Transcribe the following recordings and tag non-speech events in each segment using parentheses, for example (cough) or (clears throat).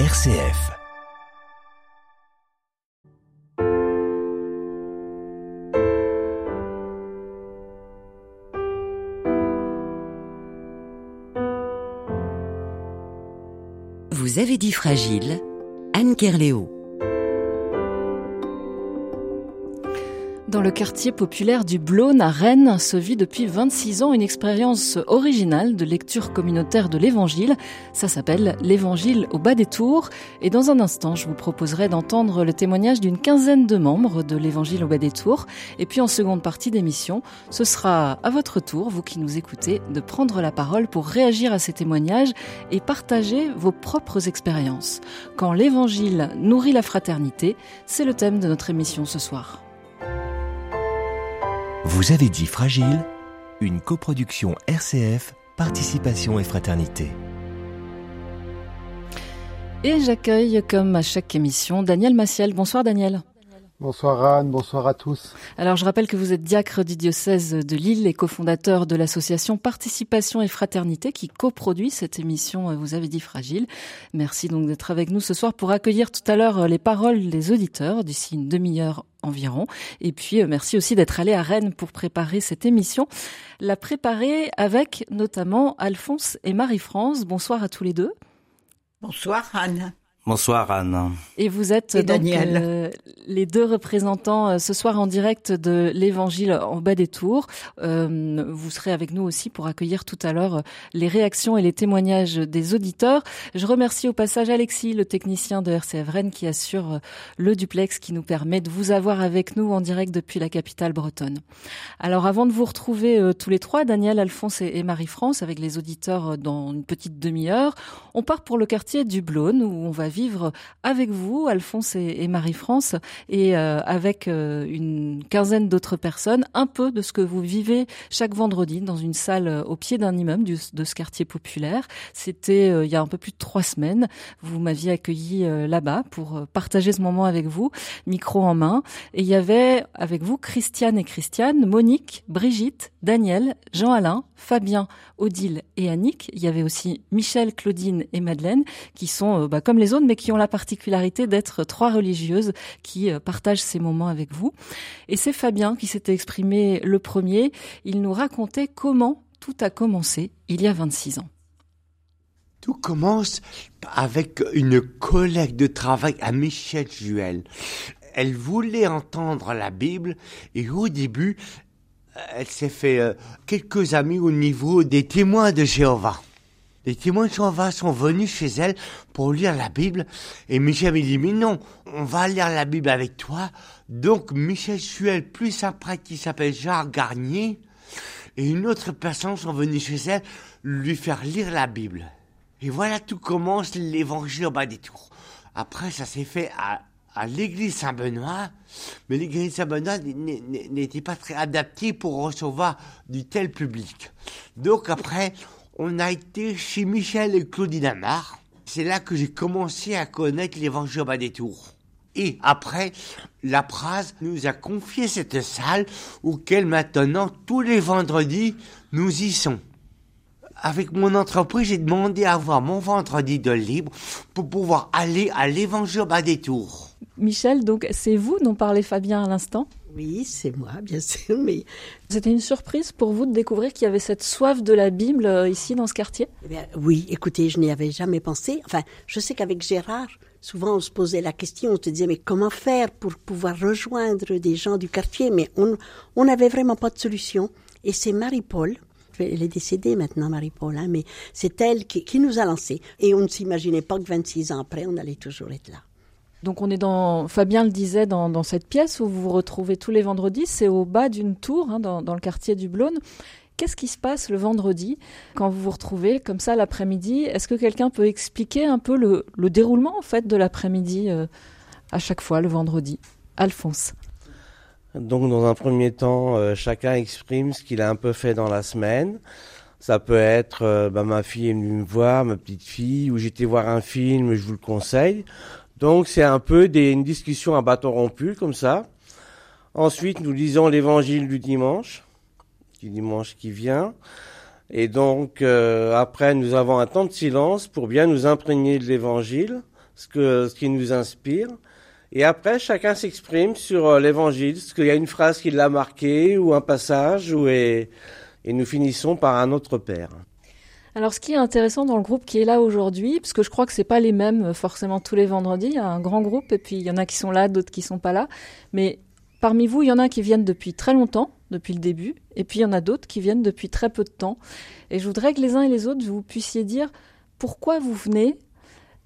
RCF. Vous avez dit fragile, Anne Kerléo. Dans le quartier populaire du Blône à Rennes se vit depuis 26 ans une expérience originale de lecture communautaire de l'Évangile. Ça s'appelle l'Évangile au bas des tours. Et dans un instant, je vous proposerai d'entendre le témoignage d'une quinzaine de membres de l'Évangile au bas des tours. Et puis en seconde partie d'émission, ce sera à votre tour, vous qui nous écoutez, de prendre la parole pour réagir à ces témoignages et partager vos propres expériences. Quand l'Évangile nourrit la fraternité, c'est le thème de notre émission ce soir. Vous avez dit Fragile, une coproduction RCF, Participation et Fraternité. Et j'accueille, comme à chaque émission, Daniel Massiel. Bonsoir Daniel. Bonsoir Anne, bonsoir à tous. Alors je rappelle que vous êtes diacre du diocèse de Lille et cofondateur de l'association Participation et Fraternité qui coproduit cette émission euh, Vous avez dit fragile. Merci donc d'être avec nous ce soir pour accueillir tout à l'heure euh, les paroles des auditeurs d'ici une demi-heure environ. Et puis euh, merci aussi d'être allé à Rennes pour préparer cette émission. La préparer avec notamment Alphonse et Marie-France. Bonsoir à tous les deux. Bonsoir Anne. Bonsoir Anne. Et vous êtes donc euh, les deux représentants euh, ce soir en direct de l'Évangile en bas des tours. Euh, vous serez avec nous aussi pour accueillir tout à l'heure les réactions et les témoignages des auditeurs. Je remercie au passage Alexis, le technicien de RCF Rennes, qui assure le duplex qui nous permet de vous avoir avec nous en direct depuis la capitale bretonne. Alors avant de vous retrouver tous les trois, Daniel, Alphonse et Marie-France, avec les auditeurs dans une petite demi-heure, on part pour le quartier du Blône où on va vivre avec vous, Alphonse et, Marie-France, et euh, avec euh, une quinzaine d'autres personnes, un peu de ce que vous vivez chaque vendredi dans une salle euh, au pied d'un immeuble de ce quartier populaire. C'était il y a un peu plus de trois semaines. Vous m'aviez accueilli là-bas pour partager ce moment avec vous, micro en main. Et il y avait avec vous Christiane et Christiane, Monique, Brigitte, Daniel, Jean-Alain, Fabien, Odile et Annick. Il y avait aussi Michel, Claudine et Madeleine qui sont bah, comme les autres mais qui ont la particularité d'être trois religieuses qui euh, partagent ces moments avec vous. Et c'est Fabien qui s'était exprimé le premier. Il nous racontait comment tout a commencé il y a 26 ans. Tout commence avec une collègue de travail à Michel Juel. Elle voulait entendre la Bible et au début, elle s'est fait euh, quelques amis au niveau des témoins de Jéhovah les témoins de sont venus chez elle pour lire la Bible. Et Michel m'a dit, mais non, on va lire la Bible avec toi. Donc Michel Suel, plus un prêtre qui s'appelle Jacques Garnier, et une autre personne sont venus chez elle lui faire lire la Bible. Et voilà, tout commence l'évangile au bas des tours. Après, ça s'est fait à, à l'église Saint-Benoît, mais l'église Saint-Benoît n'était pas très adaptée pour recevoir du tel public. Donc après, on a été chez Michel et Claudine Amar. C'est là que j'ai commencé à connaître l'évangile des tours. Et après, la Praz nous a confié cette salle auquel maintenant, tous les vendredis, nous y sommes. Avec mon entreprise, j'ai demandé à avoir mon vendredi de libre pour pouvoir aller à l'évangile bas des tours. Michel, donc c'est vous dont parlait Fabien à l'instant? Oui, c'est moi, bien (laughs) sûr. Mais c'était une surprise pour vous de découvrir qu'il y avait cette soif de la Bible euh, ici dans ce quartier? Eh Oui, écoutez, je n'y avais jamais pensé. Enfin, je sais qu'avec Gérard, souvent on se posait la question, on se disait mais comment faire pour pouvoir rejoindre des gens du quartier? Mais on n'avait vraiment pas de solution. Et c'est Marie-Paul. Elle est décédée maintenant, Marie-Paul, hein, mais c'est elle qui, qui nous a lancés. Et on ne s'imaginait pas que 26 ans après, on allait toujours être là. Donc on est dans, Fabien le disait, dans, cette pièce où vous vous retrouvez tous les vendredis, c'est au bas d'une tour, hein, dans, le quartier du Blône. Qu'est-ce qui se passe le vendredi quand vous vous retrouvez comme ça l'après-midi? Est-ce que quelqu'un peut expliquer un peu le, déroulement en fait de l'après-midi euh, à chaque fois le vendredi? Alphonse. Donc dans un premier temps, euh, chacun exprime ce qu'il a un peu fait dans la semaine. Ça peut être euh, bah, ma fille est venue me voir, ma petite fille, ou j'étais voir un film, je vous le conseille. Donc c'est un peu une discussion à bâton rompu comme ça. Ensuite, nous lisons l'évangile du dimanche, du dimanche qui vient. Et donc euh, après, nous avons un temps de silence pour bien nous imprégner de l'évangile, ce, ce qui nous inspire. Et après, chacun s'exprime sur euh, l'évangile, ce qu'il y a une phrase qui l'a marqué, ou un passage, ou et nous finissons par un autre Père. Alors, ce qui est intéressant dans le groupe qui est là aujourd'hui, parce que je crois que c'est pas les mêmes euh, forcément tous les vendredis, il y a un grand groupe et puis il y en a qui sont là, d'autres qui sont pas là. Mais parmi vous, il y en a qui viennent depuis très longtemps, depuis le début, et puis il y en a d'autres qui viennent depuis très peu de temps. Et je voudrais que les uns et les autres, vous puissiez dire pourquoi vous venez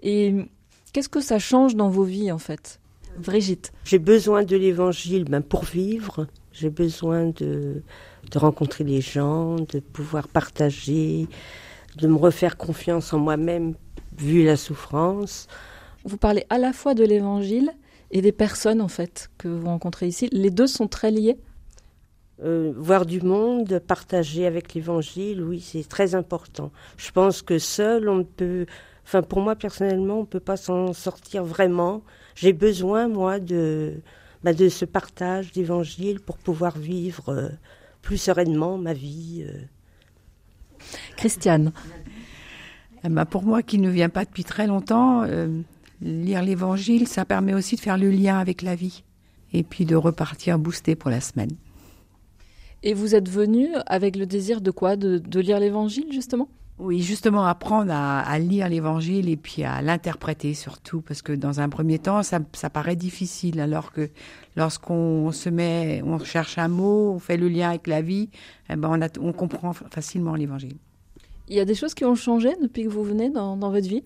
et qu'est-ce que ça change dans vos vies en fait? Brigitte. J'ai besoin de l'évangile ben, pour vivre. J'ai besoin de, de rencontrer les gens, de pouvoir partager, de me refaire confiance en moi-même vu la souffrance. Vous parlez à la fois de l'évangile et des personnes en fait que vous rencontrez ici. Les deux sont très liés. Euh, voir du monde, partager avec l'évangile, oui, c'est très important. Je pense que seul, on ne peut, enfin pour moi personnellement, on ne peut pas s'en sortir vraiment. J'ai besoin, moi, de, bah, de ce partage d'évangile pour pouvoir vivre euh, plus sereinement ma vie. Euh. Christiane. Eh ben, pour moi qui ne vient pas depuis très longtemps, lire l'évangile, ça permet aussi de faire le lien avec la vie et puis de repartir boosté pour la semaine. Et vous êtes venu avec le désir de quoi? De, lire l'évangile, justement? Oui, justement, apprendre à, lire l'évangile et puis à l'interpréter surtout, parce que dans un premier temps, ça, paraît difficile, alors que lorsqu'on se met, on cherche un mot, on fait le lien avec la vie, eh ben on, comprend facilement l'évangile. Il y a des choses qui ont changé depuis que vous venez dans, votre vie?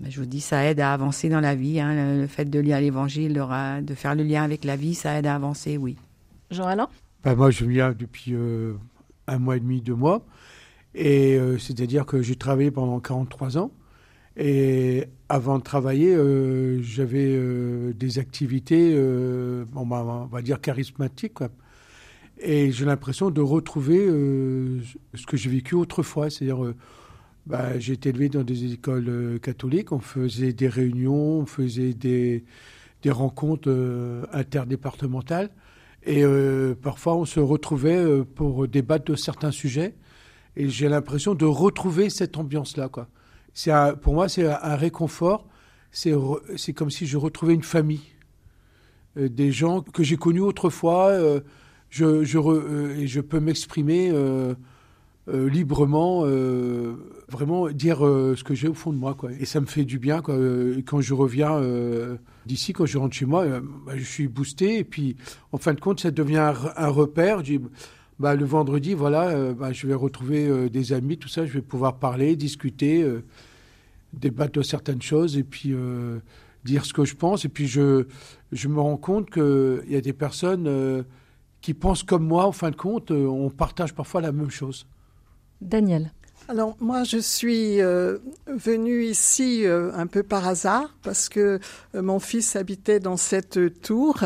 Ben, je vous dis, ça aide à avancer dans la vie. Hein, le, fait de lire l'Évangile, de faire le lien avec la vie, ça aide à avancer, oui. Jean-Alain? Ben, moi, je viens depuis euh, un mois et demi, deux mois. Et euh, c'est-à-dire que j'ai travaillé pendant 43 ans. Et avant de travailler, euh, j'avais des activités, on va dire charismatiques. Et j'ai l'impression de retrouver ce que j'ai vécu autrefois. C'est-à-dire, bah, j'ai été élevé dans des écoles catholiques. On faisait des réunions, on faisait des, des rencontres interdépartementales. Et euh, parfois, on se retrouvait euh, pour débattre de certains sujets. Et j'ai l'impression de retrouver cette ambiance-là. Quoi. C'est pour moi, c'est un, réconfort. C'est, c'est comme si je retrouvais une famille. Euh, des gens que j'ai connus autrefois. je, je, et je peux m'exprimer librement, vraiment dire ce que j'ai au fond de moi. Quoi. Et ça me fait du bien. Quoi. quand je reviens D'ici, quand je rentre chez moi, euh, bah, je suis boosté. Et puis, en fin de compte, ça devient un, repère. Je dis, bah, le vendredi, voilà, euh, bah, je vais retrouver euh, des amis, tout ça. Je vais pouvoir parler, discuter, débattre de certaines choses et puis dire ce que je pense. Et puis, je, je me rends compte qu'il y a des personnes qui pensent comme moi. En fin de compte, on partage parfois la même chose. Daniel. Alors moi, je suis euh, venue ici euh, un peu par hasard parce que euh, mon fils habitait dans cette tour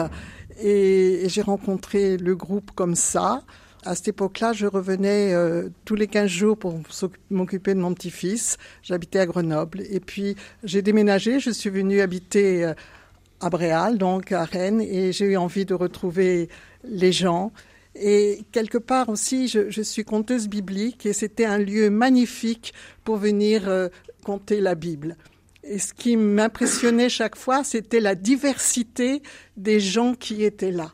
et, j'ai rencontré le groupe comme ça. À cette époque-là, je revenais tous les 15 jours pour m'occuper de mon petit-fils. J'habitais à Grenoble. Et puis, j'ai déménagé. Je suis venue habiter à Bréal, donc à Rennes, et j'ai eu envie de retrouver les gens et quelque part aussi, je, suis conteuse biblique et c'était un lieu magnifique pour venir euh, conter la Bible. Et ce qui m'impressionnait chaque fois, c'était la diversité des gens qui étaient là.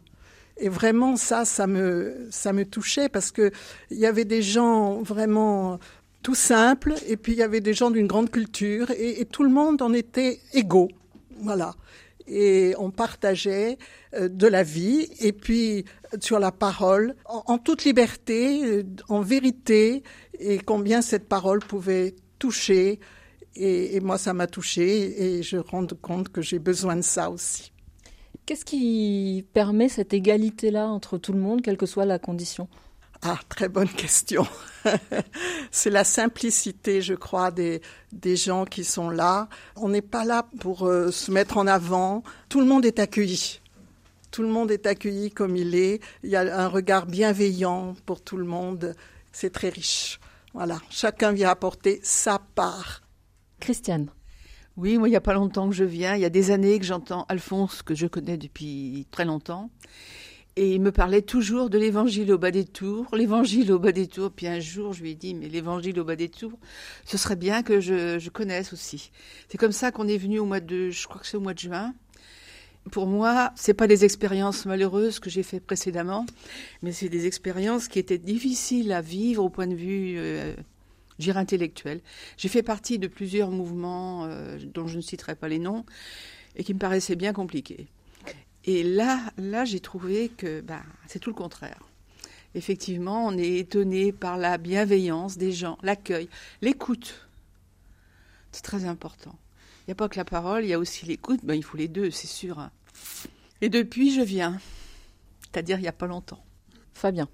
Et vraiment, ça, ça me, ça me touchait parce que il y avait des gens vraiment tout simples et puis il y avait des gens d'une grande culture et, et tout le monde en était égaux. Voilà et on partageait euh, de la vie et puis sur la parole en, toute liberté, euh, en vérité et combien cette parole pouvait toucher et, moi ça m'a touché et je rends compte que j'ai besoin de ça aussi. Qu'est-ce qui permet cette égalité-là entre tout le monde, quelle que soit la condition? Ah, très bonne question. (laughs) c'est la simplicité, je crois, des, des gens qui sont là. On n'est pas là pour euh, se mettre en avant. Tout le monde est accueilli. Tout le monde est accueilli comme il est. Il y a un regard bienveillant pour tout le monde. C'est très riche. Voilà. Chacun vient apporter sa part. Christiane. Oui, moi, il n'y a pas longtemps que je viens. Il y a des années que j'entends Alphonse, que je connais depuis très longtemps. Et il me parlait toujours de l'évangile au bas des tours, l'évangile au bas des tours. Puis un jour, je lui ai dit, mais l'évangile au bas des tours, ce serait bien que je, je connaisse aussi. C'est comme ça qu'on est venu au mois de, je crois que c'est au mois de juin. Pour moi, c'est pas des expériences malheureuses que j'ai fait précédemment, mais c'est des expériences qui étaient difficiles à vivre au point de vue, euh, intellectuel. J'ai fait partie de plusieurs mouvements euh, dont je ne citerai pas les noms et qui me paraissaient bien compliqués. Et là, là, j'ai trouvé que bah, c'est tout le contraire. Effectivement, on est étonné par la bienveillance des gens, l'accueil, l'écoute. C'est très important. Il n'y a pas que la parole, il y a aussi l'écoute. Ben, il faut les deux, c'est sûr. Hein. Et depuis, je viens. C'est-à-dire il n'y a pas longtemps. Fabien.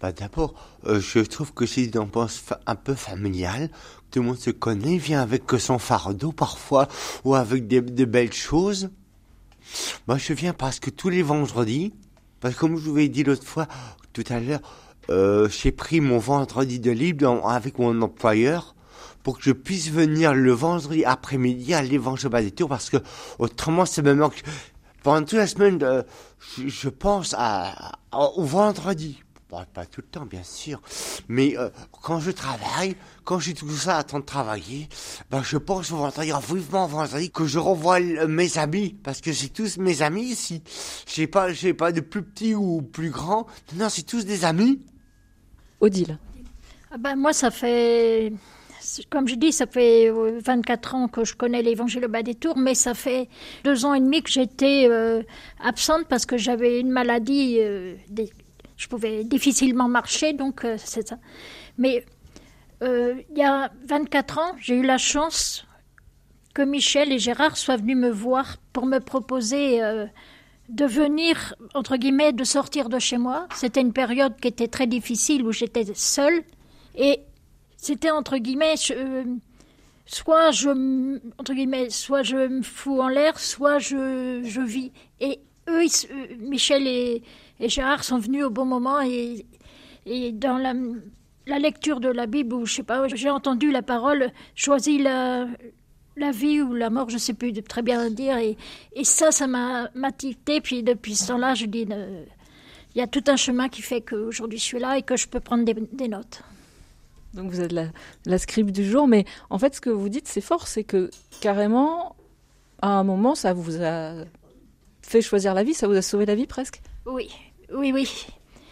Bah D'abord, euh, je trouve que c'est une ambiance un peu familiale. Tout le monde se connaît, vient avec son fardeau parfois, ou avec des, de belles choses. Moi, je viens parce que tous les vendredis, parce que comme je vous ai dit l'autre fois, tout à l'heure, euh, j'ai pris mon vendredi de libre avec mon employeur pour que je puisse venir le vendredi après-midi à l'évangile des tours parce que autrement ça me manque. Pendant toute la semaine, euh, je, pense à, au vendredi. Bon, pas tout le temps, bien sûr. Mais euh, quand je travaille, quand j'ai tout ça à temps de travailler, ben, je pense au vendredi, vivement au vendredi, que je revois mes amis, parce que c'est tous mes amis ici. J'ai pas, j'ai pas de plus petits ou plus grands. Non, c'est tous des amis. Odile. Ah ben, moi, ça fait comme je dis, ça fait 24 euh, ans que je connais l'évangile au bas des tours, mais ça fait deux ans et demi que j'étais euh, absente parce que j'avais une maladie des, je pouvais difficilement marcher, donc euh, c'est ça. Mais euh, il y a 24 ans, j'ai eu la chance que Michel et Gérard soient venus me voir pour me proposer euh, de venir, entre guillemets, de sortir de chez moi. C'était une période qui était très difficile où j'étais seule. Et c'était, entre guillemets, soit je, entre guillemets, soit je me fous en l'air, soit je, je vis. Et eux, Michel et, et Gérard sont venus au bon moment et, et dans la, la, lecture de la Bible, où je sais pas, j'ai entendu la parole choisis la, la vie ou la mort, je sais plus très bien dire. Et, et ça, ça m'a tité. Puis depuis ce temps-là, je dis, euh, il y a tout un chemin qui fait qu'aujourd'hui je suis là et que je peux prendre des, des notes. Donc vous êtes la, la scribe du jour, mais en fait ce que vous dites c'est fort, c'est que carrément à un moment ça vous a fait choisir la vie, ça vous a sauvé la vie presque? Oui, oui, oui.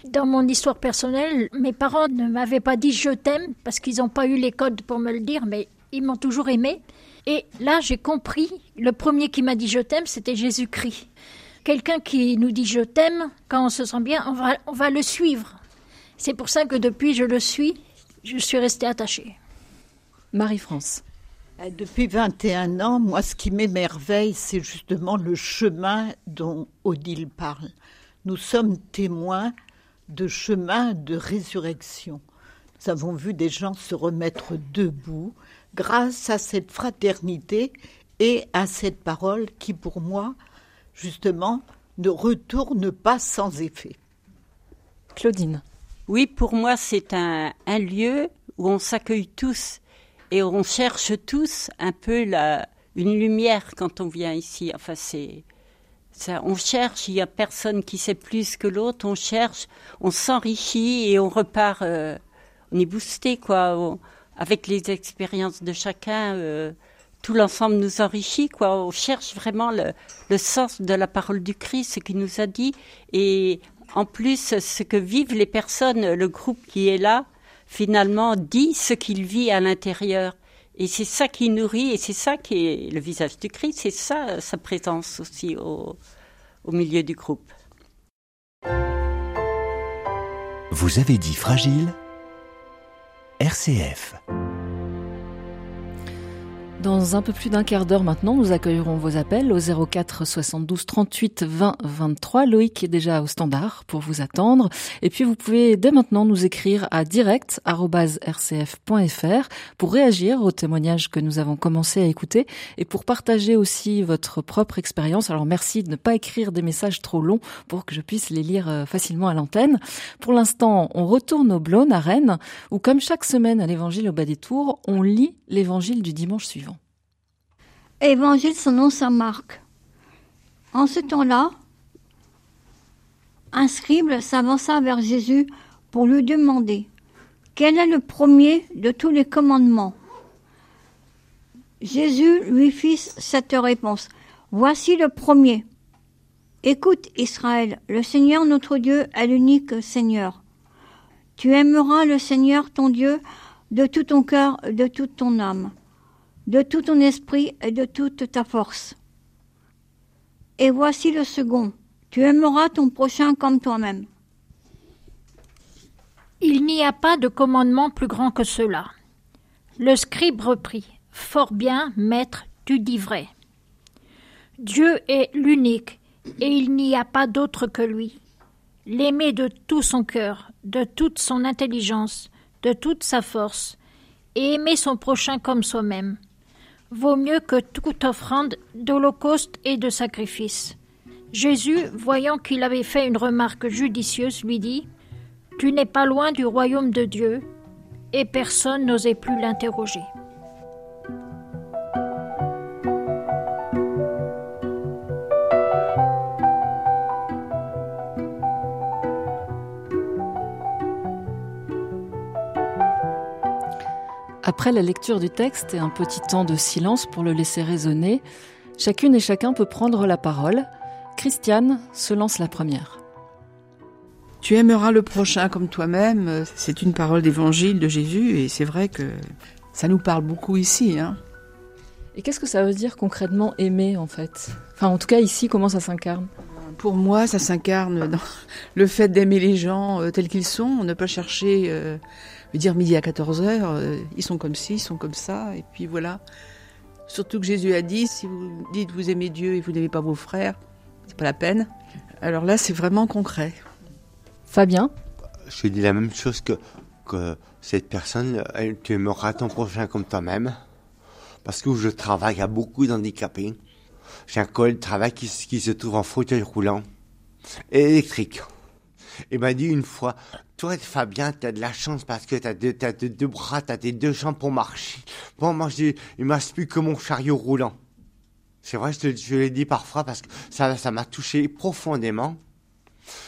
Dans mon histoire personnelle, mes parents ne m'avaient pas dit je t'aime parce qu'ils n'ont pas eu les codes pour me le dire, mais ils m'ont toujours aimé. Et là, j'ai compris, le premier qui m'a dit je t'aime, c'était Jésus-Christ. Quelqu'un qui nous dit je t'aime, quand on se sent bien, on va, on va le suivre. C'est pour ça que depuis je le suis, je suis restée attachée. Marie-France. Euh, depuis 21 ans, moi, ce qui m'émerveille, c'est justement le chemin dont Odile parle nous sommes témoins de chemins de résurrection. Nous avons vu des gens se remettre debout grâce à cette fraternité et à cette parole qui, pour moi, justement, ne retourne pas sans effet. Claudine. Oui, pour moi, c'est un, un, lieu où on s'accueille tous et on cherche tous un peu la, une lumière quand on vient ici. Enfin, c'est on cherche, il n'y a personne qui sait plus que l'autre, on cherche, on s'enrichit et on repart, euh, on est boosté, quoi, avec les expériences de chacun, euh, tout l'ensemble nous enrichit, quoi, on cherche vraiment le, le, sens de la parole du Christ, ce qu'il nous a dit, et en plus, ce que vivent les personnes, le groupe qui est là, finalement, dit ce qu'il vit à l'intérieur. Et c'est ça qui nourrit, et c'est ça qui est le visage du Christ, c'est ça sa présence aussi au, au milieu du groupe. Vous avez dit fragile? RCF. Dans un peu plus d'un quart d'heure maintenant, nous accueillerons vos appels au 04 72 38 20 23. Loïc est déjà au standard pour vous attendre. Et puis vous pouvez dès maintenant nous écrire à direct.rcf.fr pour réagir aux témoignages que nous avons commencé à écouter et pour partager aussi votre propre expérience. Alors merci de ne pas écrire des messages trop longs pour que je puisse les lire euh, facilement à l'antenne. Pour l'instant, on retourne au Blône à Rennes où comme chaque semaine à l'évangile au bas des tours, on lit l'évangile du dimanche suivant. Évangile, nom, Saint Marc. En ce temps-là, un scribe s'avança vers Jésus pour lui demander quel est le premier de tous les commandements? Jésus lui fit cette réponse. Voici le premier. Écoute Israël, le Seigneur notre Dieu est l'unique Seigneur. Tu aimeras le Seigneur ton Dieu de tout ton cœur, de toute ton âme, de tout ton esprit et de toute ta force. Et voici le second. Tu aimeras ton prochain comme toi-même. Il n'y a pas de commandement plus grand que cela. Le scribe reprit. Fort bien, maître, tu dis vrai. Dieu est l'unique, et il n'y a pas d'autre que lui. L'aimer de tout son cœur, de toute son intelligence, de toute sa force, et aimer son prochain comme soi-même, vaut mieux que toute offrande d'holocauste et de sacrifice. Jésus, voyant qu'il avait fait une remarque judicieuse, lui dit Tu n'es pas loin du royaume de Dieu, et personne n'osait plus l'interroger. Après la lecture du texte et un petit temps de silence pour le laisser résonner, chacune et chacun peut prendre la parole. Christiane se lance la première. Tu aimeras le prochain comme toi-même, c'est une parole d'évangile de Jésus et c'est vrai que ça nous parle beaucoup ici. Hein. Et qu'est-ce que ça veut dire concrètement aimer en fait? Enfin en tout cas ici, comment ça s'incarne? Pour moi, ça s'incarne dans le fait d'aimer les gens euh, tels qu'ils sont, ne pas chercher... Dire midi à 14 heures, euh, ils sont comme ci, ils sont comme ça, et puis voilà. Surtout que Jésus a dit, si vous dites vous aimez Dieu et vous n'aimez pas vos frères, c'est pas la peine. Alors là, c'est vraiment concret. Fabien Je dis la même chose que, que cette personne, tu aimeras ton prochain comme toi-même. Parce que je travaille, a beaucoup d'handicapés. J'ai un collègue de travail qui, qui se trouve en fauteuil roulant électrique. Il m'a dit une fois, toi, Fabien, t'as de la chance parce que t'as deux, as deux, bras, t'as tes deux jambes pour marcher. Bon, moi, je, il m'a plus que mon chariot roulant. C'est vrai, je, je l'ai dit parfois parce que ça, ça m'a touché profondément.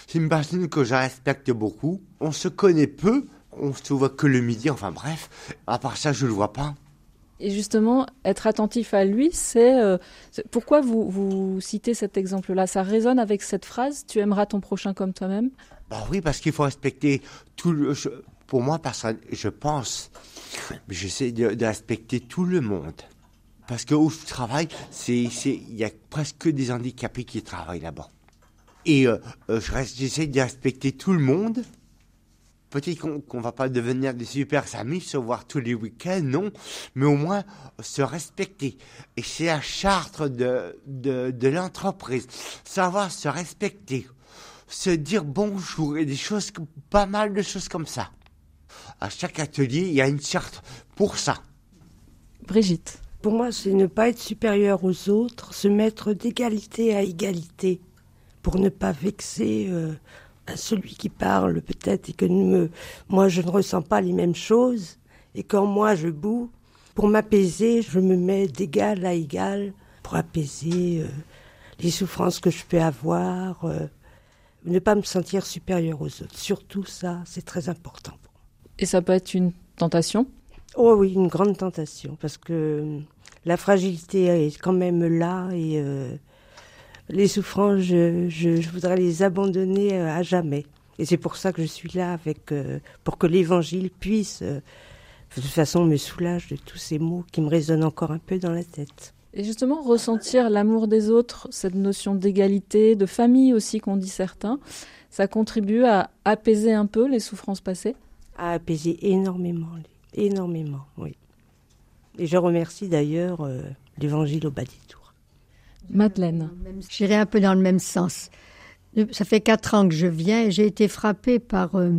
C'est une personne que je respecte beaucoup. On se connaît peu. On se voit que le midi, enfin bref. À part ça, je le vois pas. Et justement, être attentif à lui, c'est euh, pourquoi vous, vous citez cet exemple-là? Ça résonne avec cette phrase Tu aimeras ton prochain comme toi-même? Bah oui, parce qu'il faut respecter tout le. pour moi, je pense, j'essaie de, respecter tout le monde. Parce que où je travaille, c'est, il y a presque des handicapés qui travaillent là-bas. Et euh, euh j'essaie de respecter tout le monde. Peut-être qu'on ne va pas devenir des super amis, se voir tous les week-ends, non, mais au moins se respecter. Et c'est la charte de, de, de l'entreprise, savoir se respecter se dire bonjour et des choses, pas mal de choses comme ça. À chaque atelier, il y a une charte pour ça. Brigitte. Pour moi, c'est ne pas être supérieur aux autres, se mettre d'égalité à égalité, pour ne pas vexer euh, celui qui parle peut-être et que me, moi je ne ressens pas les mêmes choses. Et quand moi je boue, pour m'apaiser, je me mets d'égal à égal pour apaiser euh, les souffrances que je peux avoir. Euh, ne pas me sentir supérieur aux autres. Surtout ça, c'est très important. Et ça peut être une tentation? Oh oui, une grande tentation, parce que euh, la fragilité est quand même là et euh, les souffrances, je, voudrais les abandonner euh, à jamais. Et c'est pour ça que je suis là, avec, pour que l'évangile puisse, de toute façon, me soulage de tous ces mots qui me résonnent encore un peu dans la tête. Et justement, ressentir l'amour des autres, cette notion d'égalité, de famille aussi qu'on dit certains, ça contribue à apaiser un peu les souffrances passées? À apaiser énormément, énormément, oui. Et je remercie d'ailleurs euh, l'évangile au bas des. Madeleine. J'irai un peu dans le même sens. Ça fait quatre ans que je viens et j'ai été frappée par euh,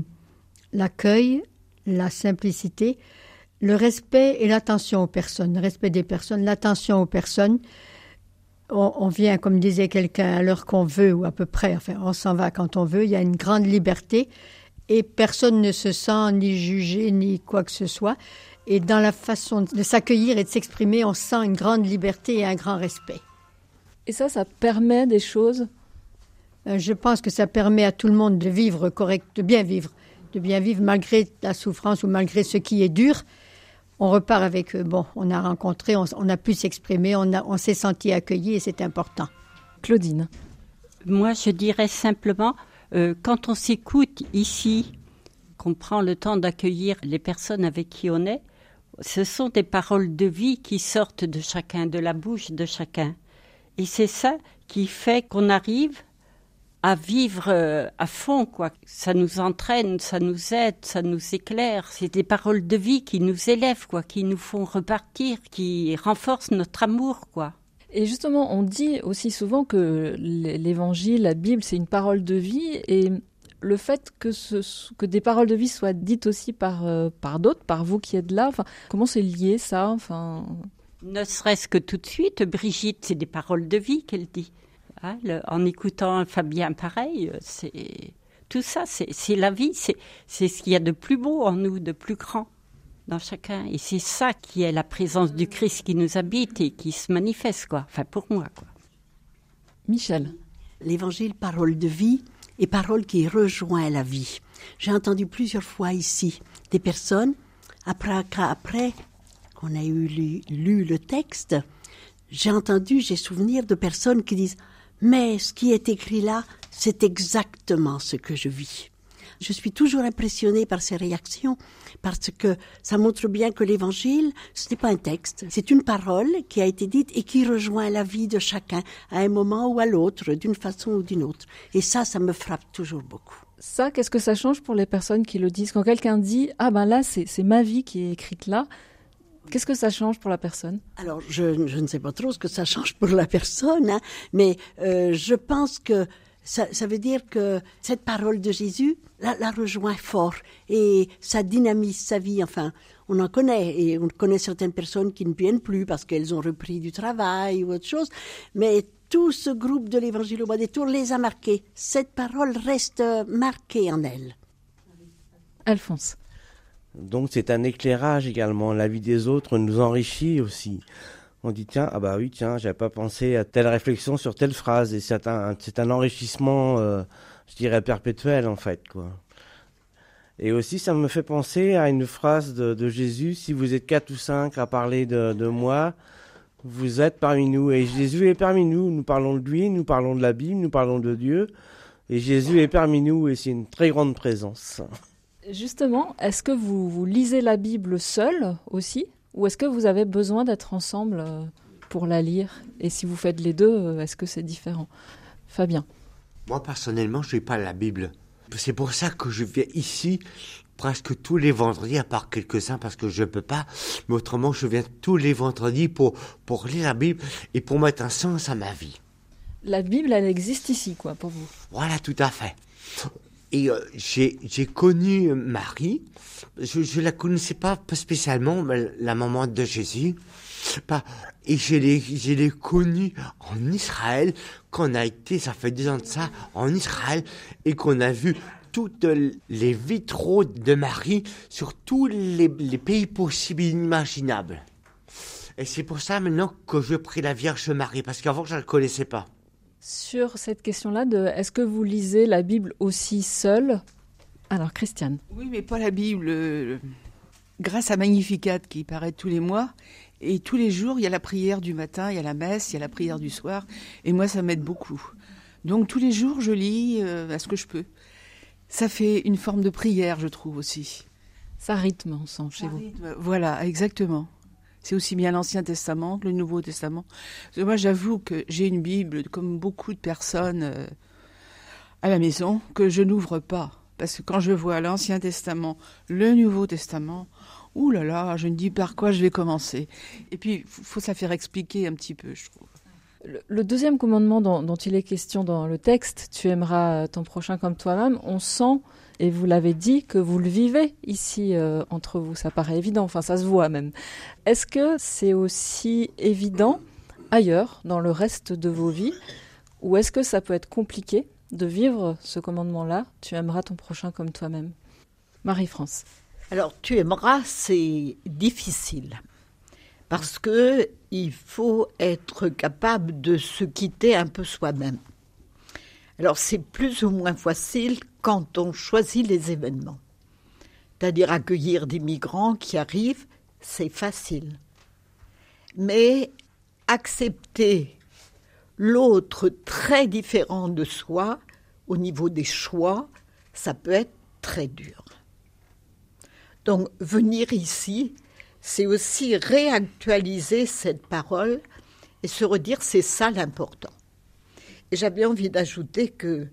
l'accueil, la simplicité, le respect et l'attention aux personnes, le respect des personnes, l'attention aux personnes. On, vient, comme disait quelqu'un, à l'heure qu'on veut, ou à peu près, enfin, on s'en va quand on veut, il y a une grande liberté, et personne ne se sent ni jugé, ni quoi que ce soit. Et dans la façon de s'accueillir et de s'exprimer, on sent une grande liberté et un grand respect. Et ça, ça permet des choses je pense que ça permet à tout le monde de vivre correct, de bien vivre, de bien vivre malgré la souffrance ou malgré ce qui est dur. On repart avec, bon, on a rencontré, on, a pu s'exprimer, on, on s'est senti accueilli et c'est important. Claudine. Moi, je dirais simplement, quand on s'écoute ici, qu'on prend le temps d'accueillir les personnes avec qui on est, ce sont des paroles de vie qui sortent de chacun, de la bouche de chacun. Et c'est ça qui fait qu'on arrive à vivre euh, à fond, quoi. Ça nous entraîne, ça nous aide, ça nous éclaire. C'est des paroles de vie qui nous élèvent, quoi, qui nous font repartir, qui renforcent notre amour, quoi. Et justement, on dit aussi souvent que l'évangile, la Bible, c'est une parole de vie. Et le fait que, que des paroles de vie soient dites aussi par, euh, par d'autres, par vous qui êtes là, comment c'est lié ça? Enfin... Ne serait-ce que tout de suite, Brigitte, c'est des paroles de vie qu'elle dit. Hein, en écoutant Fabien pareil, euh, c'est tout ça, c'est la vie, c'est ce qu'il y a de plus beau en nous, de plus grand dans chacun. Et c'est ça qui est la présence du Christ qui nous habite et qui se manifeste, quoi. Enfin, pour moi, quoi. Michel. L'évangile, parole de vie, et parole qui rejoint la vie. J'ai entendu plusieurs fois ici des personnes, après, après qu'on a eu lu, le texte, j'ai entendu, j'ai souvenir de personnes qui disent Mais ce qui est écrit là, c'est exactement ce que je vis. Je suis toujours impressionnée par ces réactions parce que ça montre bien que l'évangile, ce n'est pas un texte, c'est une parole qui a été dite et qui rejoint la vie de chacun à un moment ou à l'autre, d'une façon ou d'une autre. Et ça, ça me frappe toujours beaucoup. Ça, qu'est-ce que ça change pour les personnes qui le disent? Quand quelqu'un dit Ah ben là, c'est ma vie qui est écrite là, Qu'est-ce que ça change pour la personne? Alors, je, ne sais pas trop ce que ça change pour la personne, hein, mais euh, je pense que ça, veut dire que cette parole de Jésus la, la, rejoint fort et ça dynamise sa vie. Enfin, on en connaît et on connaît certaines personnes qui ne viennent plus parce qu'elles ont repris du travail ou autre chose, mais tout ce groupe de l'Évangile au bas des tours les a marqués. Cette parole reste marquée en elles. Alphonse. Donc c'est un éclairage également. La vie des autres nous enrichit aussi. On dit tiens ah bah oui tiens j'avais pas pensé à telle réflexion sur telle phrase. Et c'est un c'est un enrichissement euh, je dirais perpétuel en fait quoi. Et aussi ça me fait penser à une phrase de, Jésus. Si vous êtes quatre ou cinq à parler de, de, moi vous êtes parmi nous. Et Jésus est parmi nous. Nous parlons de lui nous parlons de la Bible nous parlons de Dieu. Et Jésus est parmi nous et c'est une très grande présence Justement, est-ce que vous, vous lisez la Bible seul aussi ou est-ce que vous avez besoin d'être ensemble euh, pour la lire? Et si vous faites les deux, euh, est-ce que c'est différent? Fabien Moi, personnellement, je ne lis pas la Bible. C'est pour ça que je viens ici presque tous les vendredis, à part quelques-uns parce que je ne peux pas. Mais autrement, je viens tous les vendredis pour, pour lire la Bible et pour mettre un sens à ma vie. La Bible, elle existe ici, quoi, pour vous? Voilà, tout à fait. Et euh, j'ai connu Marie. Je ne la connaissais pas, spécialement, la maman de Jésus. Pas, et je l'ai connue en Israël, qu'on a été, ça fait deux ans de ça, en Israël, et qu'on a vu toutes les vitraux de Marie sur tous les, les pays possibles et inimaginables. Et c'est pour ça maintenant que je prie la Vierge Marie, parce qu'avant je ne la connaissais pas. Sur cette question-là, de est-ce que vous lisez la Bible aussi seule Alors, Christiane. Oui, mais pas la Bible. Euh, grâce à Magnificat qui paraît tous les mois, et tous les jours, il y a la prière du matin, il y a la messe, il y a la prière du soir, et moi, ça m'aide beaucoup. Donc, tous les jours, je lis euh, à ce que je peux. Ça fait une forme de prière, je trouve aussi. Ça rythme, on sent chez vous. Voilà, exactement. C'est aussi bien l'Ancien Testament que le Nouveau Testament. moi, j'avoue que j'ai une Bible, comme beaucoup de personnes euh, à la maison, que je n'ouvre pas. Parce que quand je vois l'Ancien Testament, le Nouveau Testament, ouh là là, je me dis par quoi je vais commencer. Et puis, il faut ça faire expliquer un petit peu, je trouve. Le, deuxième commandement dont, il est question dans le texte, tu aimeras ton prochain comme toi-même, on sent et vous l'avez dit que vous le vivez ici euh, entre vous. Ça paraît évident, enfin ça se voit même. Est-ce que c'est aussi évident ailleurs, dans le reste de vos vies, ou est-ce que ça peut être compliqué de vivre ce commandement-là? Tu aimeras ton prochain comme toi-même. Marie-France. Alors, tu aimeras, c'est difficile. Parce que il faut être capable de se quitter un peu soi-même. Alors c'est plus ou moins facile quand on choisit les événements. C'est-à-dire accueillir des migrants qui arrivent, c'est facile. Mais accepter l'autre très différent de soi au niveau des choix, ça peut être très dur. Donc venir ici, c'est aussi réactualiser cette parole et se redire c'est ça l'important. J'avais envie d'ajouter que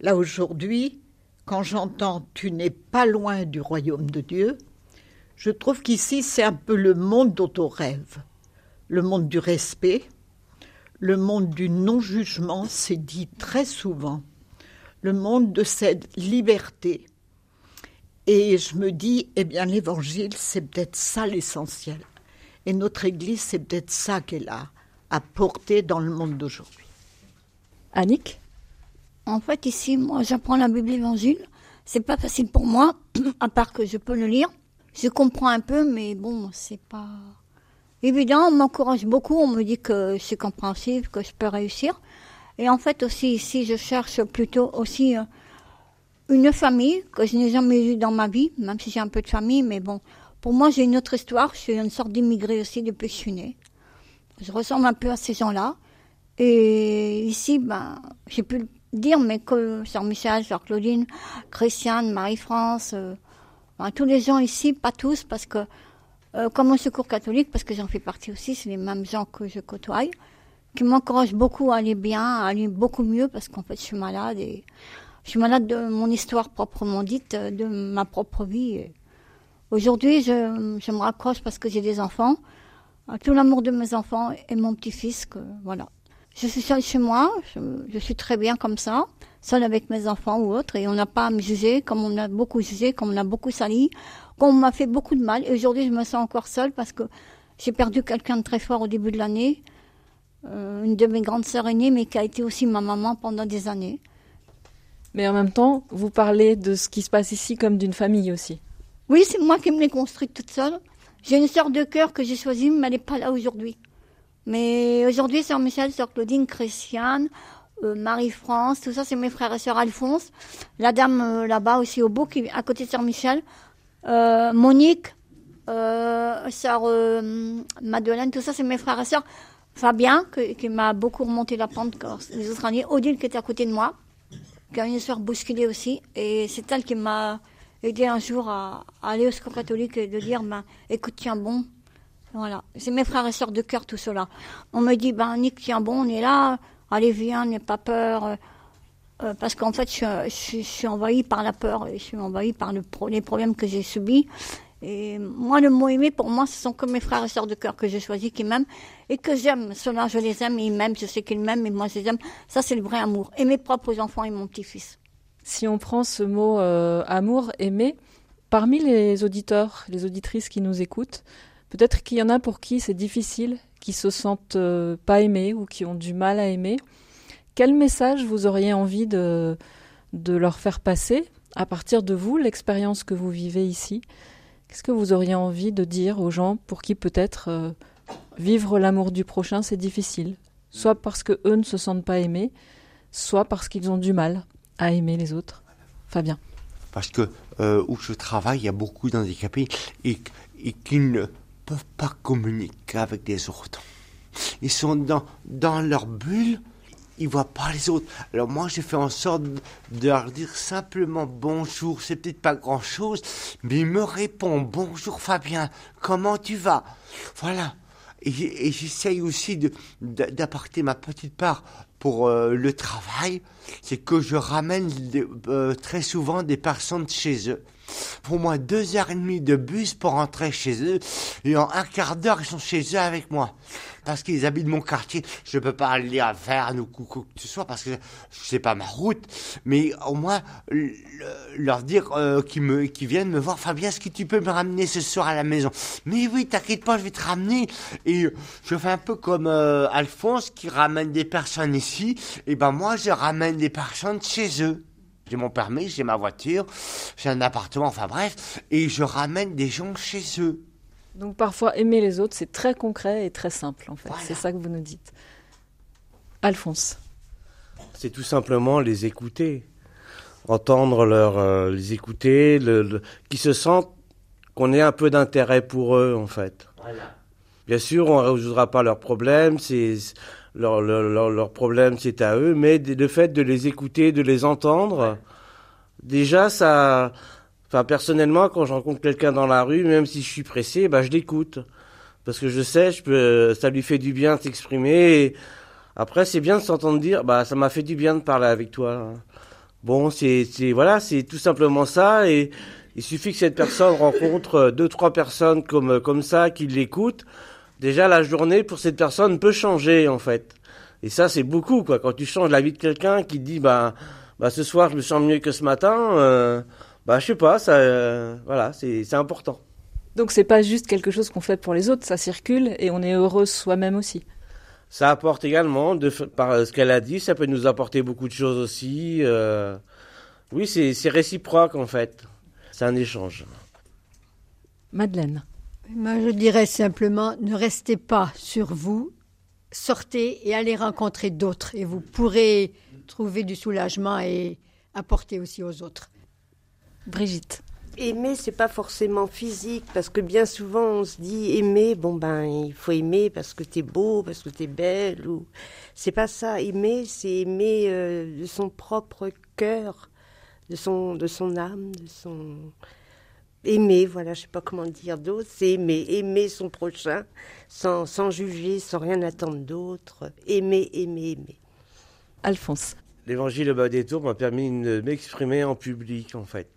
là aujourd'hui, quand j'entends tu n'es pas loin du royaume de Dieu, je trouve qu'ici c'est un peu le monde dont on rêve, le monde du respect, le monde du non-jugement, c'est dit très souvent, le monde de cette liberté. Et je me dis, eh bien l'évangile, c'est peut-être ça l'essentiel. Et notre Église, c'est peut-être ça qu'elle a à porter dans le monde d'aujourd'hui. Annick En fait, ici, moi, j'apprends la Bible Évangile. C'est pas facile pour moi, (clears throat) à part que je peux le lire. Je comprends un peu, mais bon, c'est pas évident. On m'encourage beaucoup. On me dit que c'est compréhensible, que je peux réussir. Et en fait, aussi, ici, je cherche plutôt aussi euh, une famille que je n'ai jamais eue dans ma vie, même si j'ai un peu de famille, mais bon, pour moi, j'ai une autre histoire. Je suis une sorte d'immigré aussi depuis que je suis née. Je ressemble un peu à ces gens-là. Et ici, ben, j'ai pu le dire, mais que Sœur Michel, Sœur Claudine, Christiane, Marie-France, euh, ben, tous les gens ici, pas tous, parce que, euh, comme au secours catholique, parce que j'en fais partie aussi, c'est les mêmes gens que je côtoie, qui m'encouragent beaucoup à aller bien, à aller beaucoup mieux, parce qu'en fait, je suis malade et je suis malade de mon histoire proprement dite, de ma propre vie. Aujourd'hui, je, je me raccroche parce que j'ai des enfants, tout l'amour de mes enfants et mon petit-fils, que voilà. Je suis seule chez moi, je, suis très bien comme ça, seule avec mes enfants ou autres, et on n'a pas à me juger comme on a beaucoup jugé, comme on a beaucoup sali, comme on m'a fait beaucoup de mal. Et aujourd'hui, je me sens encore seule parce que j'ai perdu quelqu'un de très fort au début de l'année, euh, une de mes grandes sœurs aînées, mais qui a été aussi ma maman pendant des années. Mais en même temps, vous parlez de ce qui se passe ici comme d'une famille aussi. Oui, c'est moi qui me l'ai construite toute seule. J'ai une sœur de cœur que j'ai choisie, mais elle n'est pas là aujourd'hui. Mais aujourd'hui, sœur Michel, sœur Claudine, Christiane, euh, Marie-France, tout ça, c'est mes frères et sœurs Alphonse. La dame euh, là-bas aussi au bout, qui à côté de sœur Michel. Euh, Monique, sœur Madeleine, tout ça, c'est mes frères et sœurs. Fabien, qui m'a beaucoup remonté la pente les autres années. Odile, qui était à côté de moi, qui a une sœur bousculée aussi. Et c'est elle qui m'a aidé un jour à, aller au secours catholique et de dire, ben, écoute, tiens bon, voilà, c'est mes frères et sœurs de cœur, tout cela. On me dit, ben Nick, tiens bon, on est là, allez viens, n'aie pas peur. Euh, euh, parce qu'en fait, je, suis envahie par la peur, et je suis envahie par le, les problèmes que j'ai subis. Et moi, le mot aimer, pour moi, ce sont que mes frères et sœurs de cœur que j'ai choisis, qui m'aiment et que j'aime. Ceux-là, je les aime, ils m'aiment, je sais qu'ils m'aiment, et moi, je les aime. Ça, c'est le vrai amour. Et mes propres enfants et mon petit-fils. Si on prend ce mot euh, amour, aimer, parmi les auditeurs, les auditrices qui nous écoutent, Peut-être qu'il y en a pour qui c'est difficile, qui se sentent euh, pas aimés ou qui ont du mal à aimer. Quel message vous auriez envie de, de leur faire passer à partir de vous, l'expérience que vous vivez ici? Qu'est-ce que vous auriez envie de dire aux gens pour qui peut-être euh, vivre l'amour du prochain c'est difficile, soit parce que eux ne se sentent pas aimés, soit parce qu'ils ont du mal à aimer les autres. Fabien. Parce que euh, où je travaille, il y a beaucoup d'handicapés et, et qui ne peuvent pas communiquer avec les autres. Ils sont dans, dans leur bulle, ils voient pas les autres. Alors moi, j'ai fait en sorte de leur dire simplement bonjour. C'est peut-être pas grand-chose, mais ils me répondent bonjour Fabien, comment tu vas? Voilà. Et, j'essaye aussi d'apporter ma petite part pour euh, le travail, c'est que je ramène euh, très souvent des personnes chez eux pour moi deux heures et demie de bus pour rentrer chez eux. Et en un quart d'heure, ils sont chez eux avec moi. Parce qu'ils habitent mon quartier. Je peux pas aller à faire ou quoi que ce soit parce que c'est pas ma route. Mais au moins, leur dire euh, qu'ils viennent me voir. Fabien, est-ce que tu peux me ramener ce soir à la maison? Mais oui, t'inquiète pas, je vais te ramener. Et je fais un peu comme euh, Alphonse qui ramène des personnes ici. Et ben moi, je ramène des personnes chez eux j'ai mon permis, j'ai ma voiture, j'ai un appartement, enfin bref, et je ramène des gens chez eux. Donc parfois aimer les autres, c'est très concret et très simple en fait. C'est ça que vous nous dites. Alphonse. C'est tout simplement les écouter, entendre leur, euh, les écouter, le, qui se sentent qu'on ait un peu d'intérêt pour eux en fait. Bien sûr, on ne résoudra pas leurs problèmes, c'est leur, leur, leur, problème c'est à eux, mais le fait de les écouter, de les entendre, déjà ça, enfin personnellement quand je rencontre quelqu'un dans la rue, même si je suis pressé, bah je l'écoute parce que je sais, je peux, ça lui fait du bien de s'exprimer. Après, c'est bien de s'entendre dire, bah, ça m'a fait du bien de parler avec toi. Bon, c'est, c'est, voilà, c'est tout simplement ça. Et il suffit que cette personne rencontre deux, trois personnes comme, comme ça, qui l'écoutent. Déjà, la journée pour cette personne peut changer, en fait. Et ça, c'est beaucoup, quoi. Quand tu changes la vie de quelqu'un qui dit, bah, bah, ce soir, je me sens mieux que ce matin, euh, bah, je sais pas, ça, euh, voilà, c'est, c'est important. Donc c'est pas juste quelque chose qu'on fait pour les autres, ça circule et on est heureux soi-même aussi. Ça apporte également, de, par ce qu'elle a dit, ça peut nous apporter beaucoup de choses aussi. Euh, oui, c'est réciproque en fait. C'est un échange. Madeleine. Moi, je dirais simplement, ne restez pas sur vous, sortez et allez rencontrer d'autres et vous pourrez trouver du soulagement et apporter aussi aux autres. Brigitte aimer, c'est pas forcément physique, parce que bien souvent on se dit aimer, bon ben il faut aimer parce que t'es beau, parce que t'es belle, ou c'est pas ça. Aimer, c'est aimer euh, de son propre cœur, de son de son âme, de son aimer. Voilà, je sais pas comment dire d'autre. C'est aimer, aimer son prochain, sans sans juger, sans rien attendre d'autre. Aimer, aimer, aimer. Alphonse. L'évangile au bas des tours m'a permis de m'exprimer en public, en fait.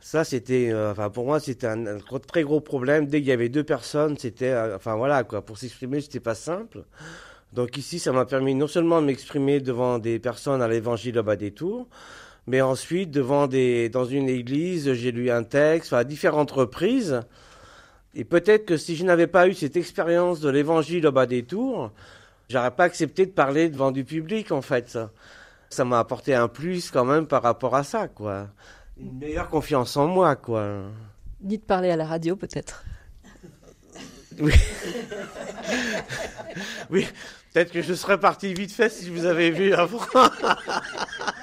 Ça, c'était, euh, enfin, pour moi, c'était un, très gros problème. Dès qu'il y avait deux personnes, c'était, euh, enfin, voilà, quoi. Pour s'exprimer, c'était pas simple. Donc ici, ça m'a permis non seulement de m'exprimer devant des personnes à l'évangile au bas des tours, mais ensuite devant des, dans une église, j'ai lu un texte, à différentes reprises. Et peut-être que si je n'avais pas eu cette expérience de l'évangile au bas des tours, j'aurais pas accepté de parler devant du public, en fait. Ça m'a apporté un plus quand même par rapport à ça, quoi une meilleure confiance en moi, quoi. Ni de parler à la radio, peut-être. (laughs) Oui. oui, peut-être que je serais parti vite fait si je vous avais vu avant. (laughs)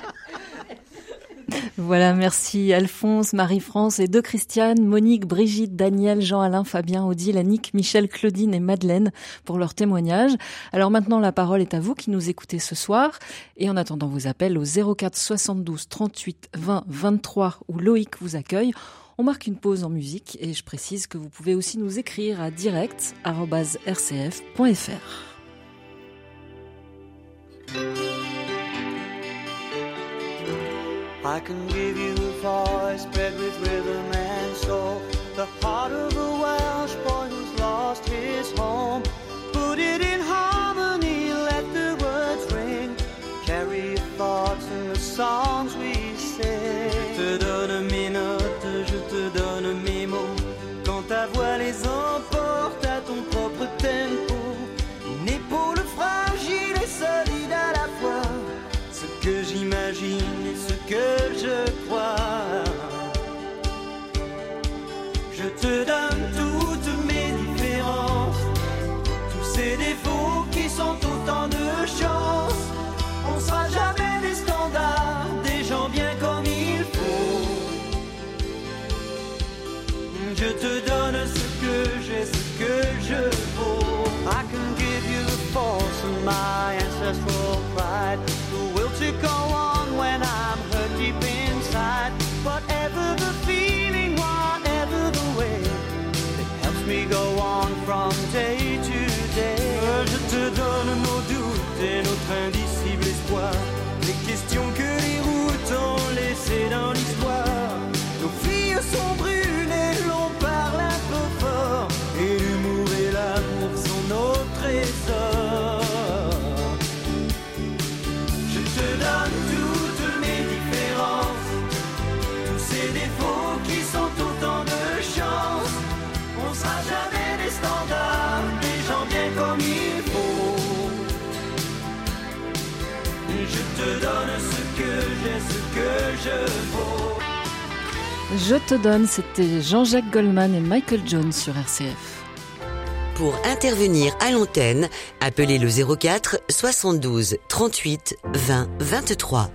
(laughs) Voilà, merci Alphonse, Marie-France et deux Christiane, Monique, Brigitte, Daniel, Jean-Alain, Fabien, Odile, Annick, Michel, Claudine et Madeleine pour leur témoignage. Alors maintenant, la parole est à vous qui nous écoutez ce soir. Et en attendant vos appels au 04 72 38 20 23 où Loïc vous accueille, on marque une pause en musique et je précise que vous pouvez aussi nous écrire à direct.rcf.fr. I can give you a voice bred with rhythm and soul. The heart of a Welsh boy who's lost his home. Put it je te donne, c'était Jean-Jacques Goldman et Michael Jones sur RCF. Pour intervenir à l'antenne, appelez le 04 72 38 20 23.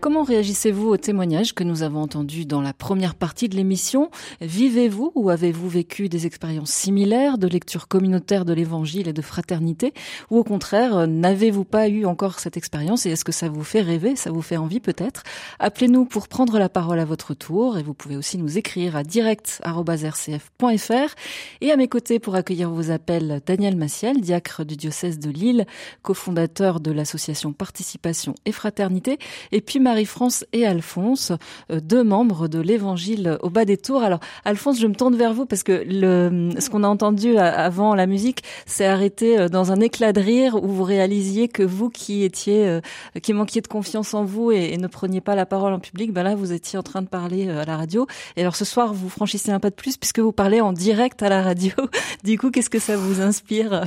Comment réagissez-vous aux témoignages que nous avons entendus dans la première partie de l'émission? Vivez-vous ou avez-vous vécu des expériences similaires de lecture communautaire de l'évangile et de fraternité? Ou au contraire, n'avez-vous pas eu encore cette expérience et est-ce que ça vous fait rêver, ça vous fait envie peut-être? Appelez-nous pour prendre la parole à votre tour et vous pouvez aussi nous écrire à direct.rcf.fr et à mes côtés pour accueillir vos appels Daniel Massiel, diacre du diocèse de Lille, cofondateur de l'association Participation et Fraternité et puis Marie-France et Alphonse, euh, deux membres de l'Évangile au bas des tours. Alors, Alphonse, je me tourne vers vous parce que le, ce qu'on a entendu avant la musique s'est arrêté euh, dans un éclat de rire où vous réalisiez que vous qui étiez, euh, qui manquiez de confiance en vous et, ne preniez pas la parole en public, ben là, vous étiez en train de parler à la radio. Et alors, ce soir, vous franchissez un pas de plus puisque vous parlez en direct à la radio. (laughs) Du coup, qu'est-ce que ça vous inspire?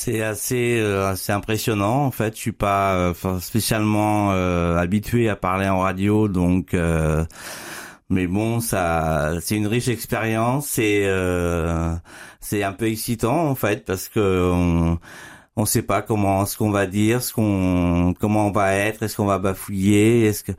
C'est assez euh, assez impressionnant en fait. Je suis pas euh, spécialement euh, habitué à parler en radio, donc mais bon, ça c'est une riche expérience et c'est un peu excitant en fait parce que on on sait pas comment ce qu'on va dire, ce qu'on comment on va être, est-ce qu'on va bafouiller, est-ce que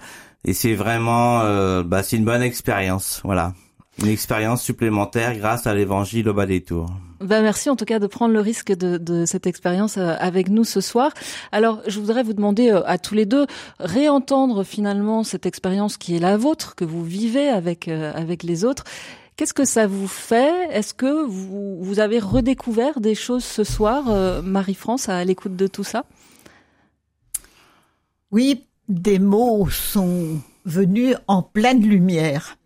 et c'est vraiment bah c'est une bonne expérience, voilà une expérience supplémentaire grâce à l'évangile au bas des tours. Ben merci en tout cas de prendre le risque de, de cette expérience euh, avec nous ce soir. Alors je voudrais vous demander euh, à tous les deux réentendre finalement cette expérience qui est la vôtre, que vous vivez avec euh, avec les autres. Qu'est-ce que ça vous fait? Est-ce que vous, vous avez redécouvert des choses ce soir, Marie-France, à l'écoute de tout ça? Oui, des mots sont venus en pleine lumière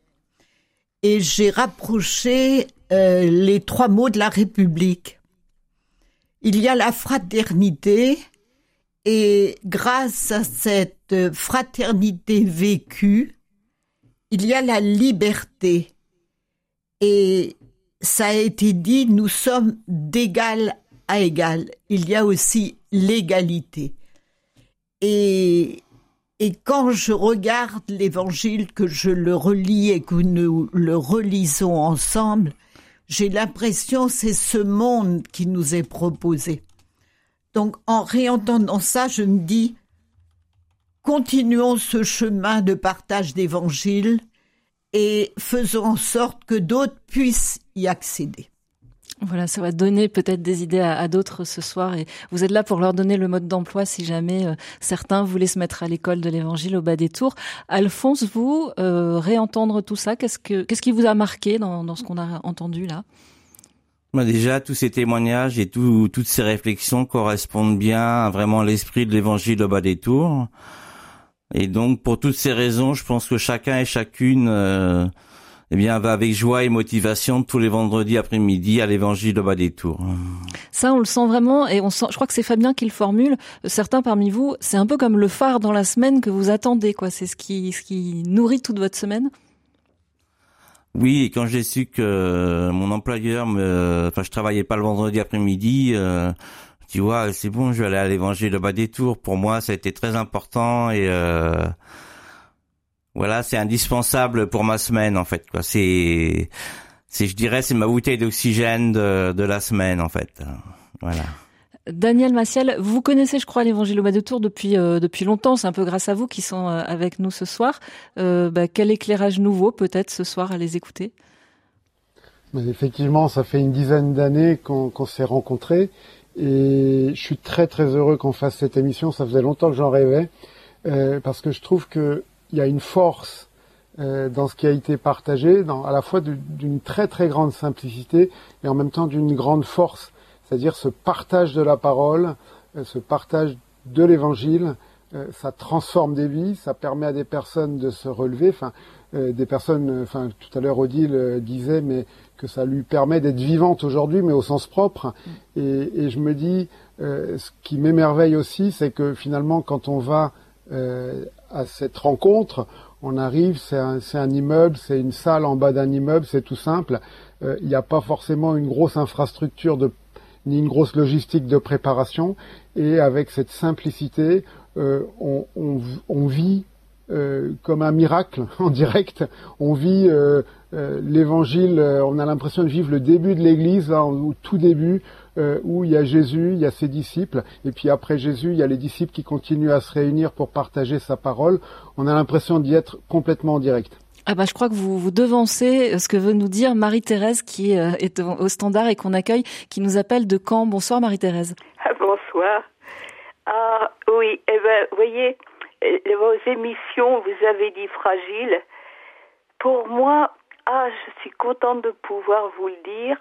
et j'ai rapproché euh, les trois mots de la République. Il y a la fraternité et grâce à cette fraternité vécue, il y a la liberté. Et ça a été dit, nous sommes d'égal à égal. Il y a aussi l'égalité. Et et quand je regarde l'évangile, que je le relis et que nous le relisons ensemble, j'ai l'impression c'est ce monde qui nous est proposé. Donc en réentendant ça, je me dis, continuons ce chemin de partage d'évangile et faisons en sorte que d'autres puissent y accéder. Voilà, ça va donner peut-être des idées à, d'autres ce soir. Et vous êtes là pour leur donner le mode d'emploi si jamais euh, certains voulaient se mettre à l'école de l'Évangile au bas des tours. Alphonse, vous euh, réentendre tout ça, qu'est-ce que qu'est-ce qui vous a marqué dans, dans ce qu'on a entendu là? Bah déjà, tous ces témoignages et tout, toutes ces réflexions correspondent bien à vraiment l'esprit de l'Évangile au bas des tours. Et donc, pour toutes ces raisons, je pense que chacun et chacune euh, eh bien, va avec joie et motivation tous les vendredis après-midi à l'évangile de bas des tours. Ça, on le sent vraiment et on sent, je crois que c'est Fabien qui le formule. Certains parmi vous, c'est un peu comme le phare dans la semaine que vous attendez, quoi. C'est ce qui, ce qui nourrit toute votre semaine. Oui, et quand j'ai su que mon employeur me, enfin, je travaillais pas le vendredi après-midi, euh, tu vois, c'est bon, je vais aller à l'évangile de bas des tours. Pour moi, ça a été très important et, euh, voilà, c'est indispensable pour ma semaine en fait. Quoi. C'est, c'est, je dirais, c'est ma bouteille d'oxygène de, de la semaine en fait. Voilà. Daniel Massiel, vous connaissez, je crois, l'Évangile au bas de Tours depuis euh, depuis longtemps. C'est un peu grâce à vous qui sont euh, avec nous ce soir. Euh, bah, quel éclairage nouveau, peut-être, ce soir, à les écouter? Effectivement, ça fait une dizaine d'années qu'on s'est rencontrés et je suis très très heureux qu'on fasse cette émission. Ça faisait longtemps que j'en rêvais parce que je trouve que il y a une force euh, dans ce qui a été partagé, dans, à la fois d'une très très grande simplicité et en même temps d'une grande force, c'est-à-dire ce partage de la parole, euh, ce partage de l'évangile, euh, ça transforme des vies, ça permet à des personnes de se relever. Enfin, des personnes, enfin tout à l'heure Odile disait, mais que ça lui permet d'être vivante aujourd'hui, mais au sens propre. Et, et je me dis, ce qui m'émerveille aussi, c'est que finalement, quand on va à cette rencontre. On arrive, c'est un, immeuble, c'est une salle en bas d'un immeuble, c'est tout simple. Euh, il n'y a pas forcément une grosse infrastructure ni une grosse logistique de préparation. Et avec cette simplicité, euh, on, on, vit comme un miracle (laughs) en direct. On vit l'évangile, on a l'impression de vivre le début de l'Église, au tout début, où il y a Jésus, il y a ses disciples, et puis après Jésus, il y a les disciples qui continuent à se réunir pour partager sa parole. On a l'impression d'y être complètement en direct. Ah bah je crois que vous vous devancez ce que veut nous dire Marie-Thérèse qui est au standard et qu'on accueille, qui nous appelle de Caen. Bonsoir Marie-Thérèse. Ah, bonsoir. Ah oui, eh ben, vous voyez, euh, vos émissions, vous avez dit fragile. Pour moi, ah, je suis contente de pouvoir vous le dire,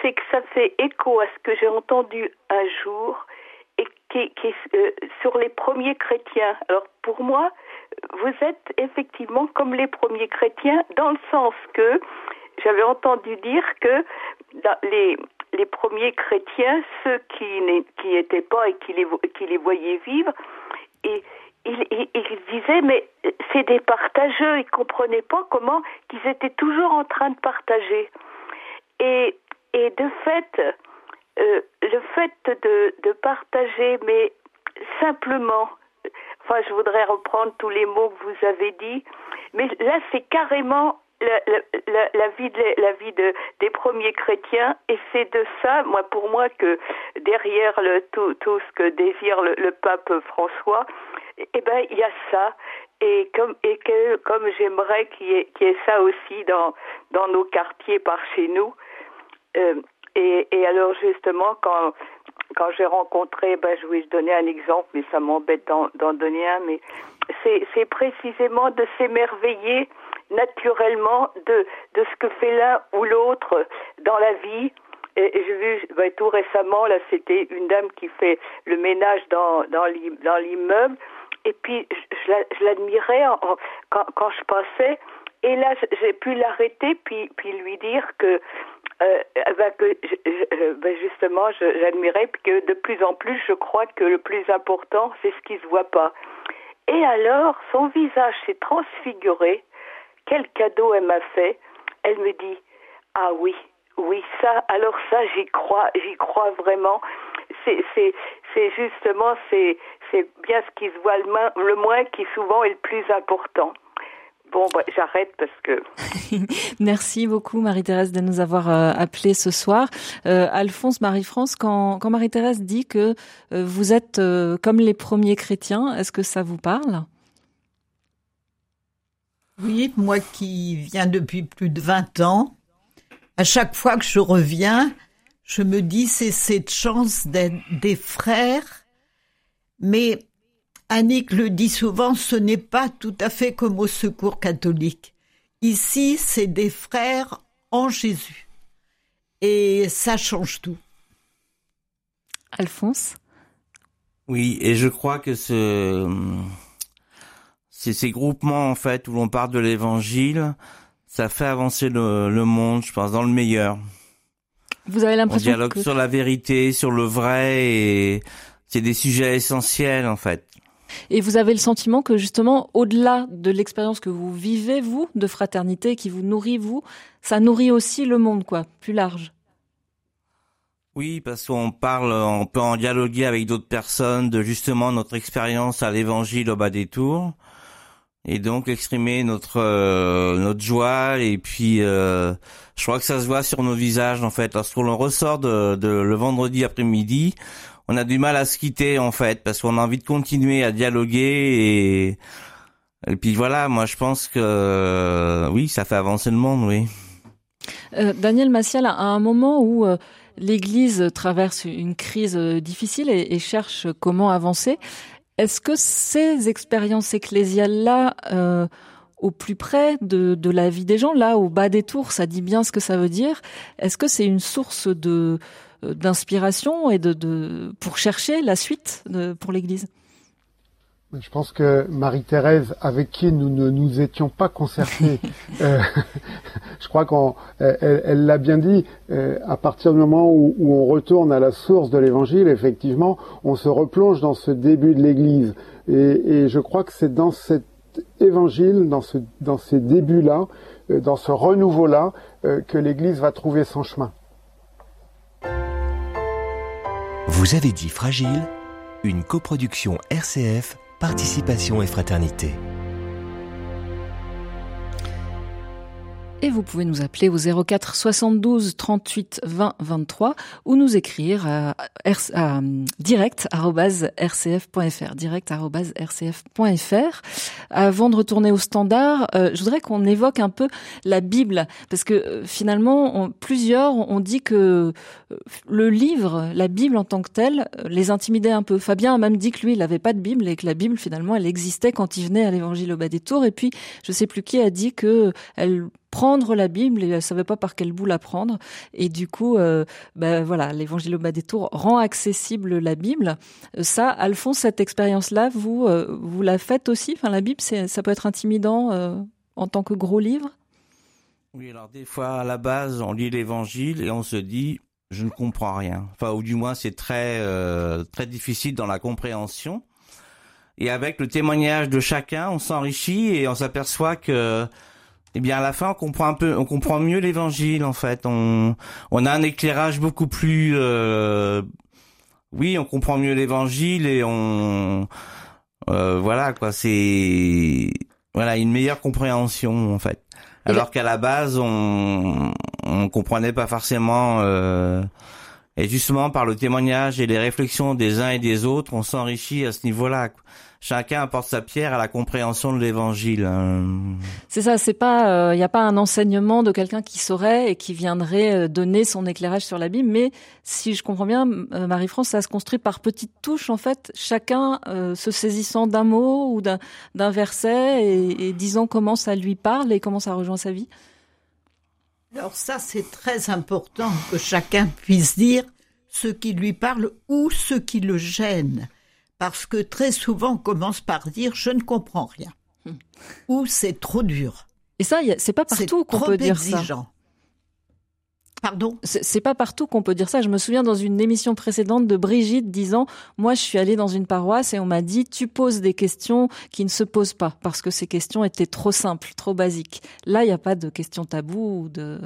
c'est que ça fait écho à ce que j'ai entendu un jour et qui, qui euh, sur les premiers chrétiens. Alors pour moi, vous êtes effectivement comme les premiers chrétiens dans le sens que j'avais entendu dire que les les premiers chrétiens, ceux qui n'étaient pas et qui les, qui les voyaient vivre, et ils, disaient mais c'est des partageux, ils comprenaient pas comment qu'ils étaient toujours en train de partager. Et, et de fait, euh, le fait de, de partager, mais simplement, enfin je voudrais reprendre tous les mots que vous avez dit, mais là c'est carrément la, la, vie, de, la vie de, des premiers chrétiens, et c'est de ça, moi, pour moi, que derrière le, tout, tout ce que désire le, pape François, eh ben, il y a ça. Et comme, et que, comme j'aimerais qu'il y, y ait ça aussi dans, dans nos quartiers par chez nous. Euh, et, et alors, justement, quand, quand j'ai rencontré, ben, je vais donner un exemple, mais ça m'embête d'en, donner un, mais c'est, précisément de s'émerveiller naturellement de, de ce que fait l'un ou l'autre dans la vie. Et, j'ai vu ben, tout récemment, là, c'était une dame qui fait le ménage dans, dans l'immeuble. Et puis, je, l'admirais quand, quand je passais. Et là, j'ai pu l'arrêter, puis, puis lui dire que, euh, ben, que ben, justement, j'admirais, puis que de plus en plus, je crois que le plus important, c'est ce qui se voit pas. Et alors, son visage s'est transfiguré quel cadeau elle m'a fait. Elle me dit, ah oui, oui, ça, alors ça, j'y crois, j'y crois vraiment. C'est, justement, c'est, bien ce qui se voit le, moins, le moins qui souvent est le plus important. Bon, bah, j'arrête parce que. (laughs) Merci beaucoup Marie-Thérèse de nous avoir euh, appelé ce soir. Euh, Alphonse Marie-France, quand, quand Marie-Thérèse dit que euh, vous êtes euh, comme les premiers chrétiens, est-ce que ça vous parle? Oui, moi qui viens depuis plus de 20 ans, à chaque fois que je reviens, je me dis c'est cette chance d'être des frères, mais Annick le dit souvent, ce n'est pas tout à fait comme au secours catholique. Ici, c'est des frères en Jésus. Et ça change tout. Alphonse? Oui, et je crois que ce c'est ces groupements en fait où l'on parle de l'évangile, ça fait avancer le, monde, je pense, dans le meilleur. Vous avez l'impression On dialogue sur la vérité, sur le vrai, et c'est des sujets essentiels en fait. Et vous avez le sentiment que justement, au-delà de l'expérience que vous vivez, vous, de fraternité, qui vous nourrit, vous, ça nourrit aussi le monde, quoi, plus large. Oui, parce qu'on parle, on peut en dialoguer avec d'autres personnes de justement notre expérience à l'évangile au bas des tours et donc exprimer notre euh, notre joie et puis euh, je crois que ça se voit sur nos visages en fait lorsqu'on ressort de, le vendredi après-midi on a du mal à se quitter en fait parce qu'on a envie de continuer à dialoguer et et puis voilà moi je pense que oui ça fait avancer le monde oui euh, Daniel Massial à un moment où l'Église traverse une crise difficile et, et cherche comment avancer est-ce que ces expériences ecclésiales-là, euh, au plus près de, de, la vie des gens, là, au bas des tours, ça dit bien ce que ça veut dire. Est-ce que c'est une source de euh, d'inspiration et de, de, pour chercher la suite de, pour l'Église je pense que Marie-Thérèse, avec qui nous ne nous étions pas concertés, (laughs) euh, (laughs) je crois qu'elle l'a bien dit, euh, à partir du moment où, on retourne à la source de l'Évangile, effectivement, on se replonge dans ce début de l'Église. Et, je crois que c'est dans cet Évangile, dans, ce, dans ces débuts-là, euh, dans ce renouveau-là, que l'Église va trouver son chemin. Vous avez dit fragile, une coproduction RCF Participation et fraternité. Et vous pouvez nous appeler au 04 72 38 20 23 ou nous écrire à, direct@rcf.fr direct@rcf.fr. Avant de retourner au standard, euh, je voudrais qu'on évoque un peu la Bible parce que euh, finalement plusieurs ont dit que euh, le livre, la Bible en tant que telle, les intimidait un peu. Fabien a même dit que lui, il n'avait pas de Bible et que la Bible finalement, elle existait quand il venait à l'évangile au bas des tours et puis je sais plus qui a dit que elle prendre la Bible et elle savait pas par quel bout la prendre. Et du coup, euh, ben voilà, l'évangile au bas des tours rend accessible la Bible. Ça, Alphonse, cette expérience-là, vous, euh, vous la faites aussi? Enfin, la Bible, ça peut être intimidant euh, en tant que gros livre? Oui, alors des fois, à la base, on lit l'évangile et on se dit, je ne comprends rien. Enfin, ou du moins, c'est très, très difficile dans la compréhension. Et avec le témoignage de chacun, on s'enrichit et on s'aperçoit que eh bien à la fin on comprend un peu, on comprend mieux l'évangile en fait. On, on a un éclairage beaucoup plus, euh, oui, on comprend mieux l'évangile et on, euh, voilà quoi, c'est, voilà, une meilleure compréhension en fait. Alors qu'à la base on, on comprenait pas forcément. Euh, et justement par le témoignage et les réflexions des uns et des autres, on s'enrichit à ce niveau-là chacun apporte sa pierre à la compréhension de l'évangile. Hein. C'est ça, c'est pas, il euh, n'y a pas un enseignement de quelqu'un qui saurait et qui viendrait euh, donner son éclairage sur la Bible, mais si je comprends bien, euh, Marie-France, ça se construit par petites touches, en fait, chacun se saisissant d'un mot ou d'un verset et, et disant comment ça lui parle et comment ça rejoint sa vie. Alors ça, c'est très important que chacun puisse dire ce qui lui parle ou ce qui le gêne parce que très souvent on commence par dire je ne comprends rien hmm. ou c'est trop dur. Et ça, c'est pas partout qu'on peut dire ça. Pardon C'est pas partout qu'on peut dire ça. Je me souviens dans une émission précédente de Brigitte disant Moi, je suis allée dans une paroisse et on m'a dit Tu poses des questions qui ne se posent pas parce que ces questions étaient trop simples, trop basiques. Là, il n'y a pas de questions taboues ou de.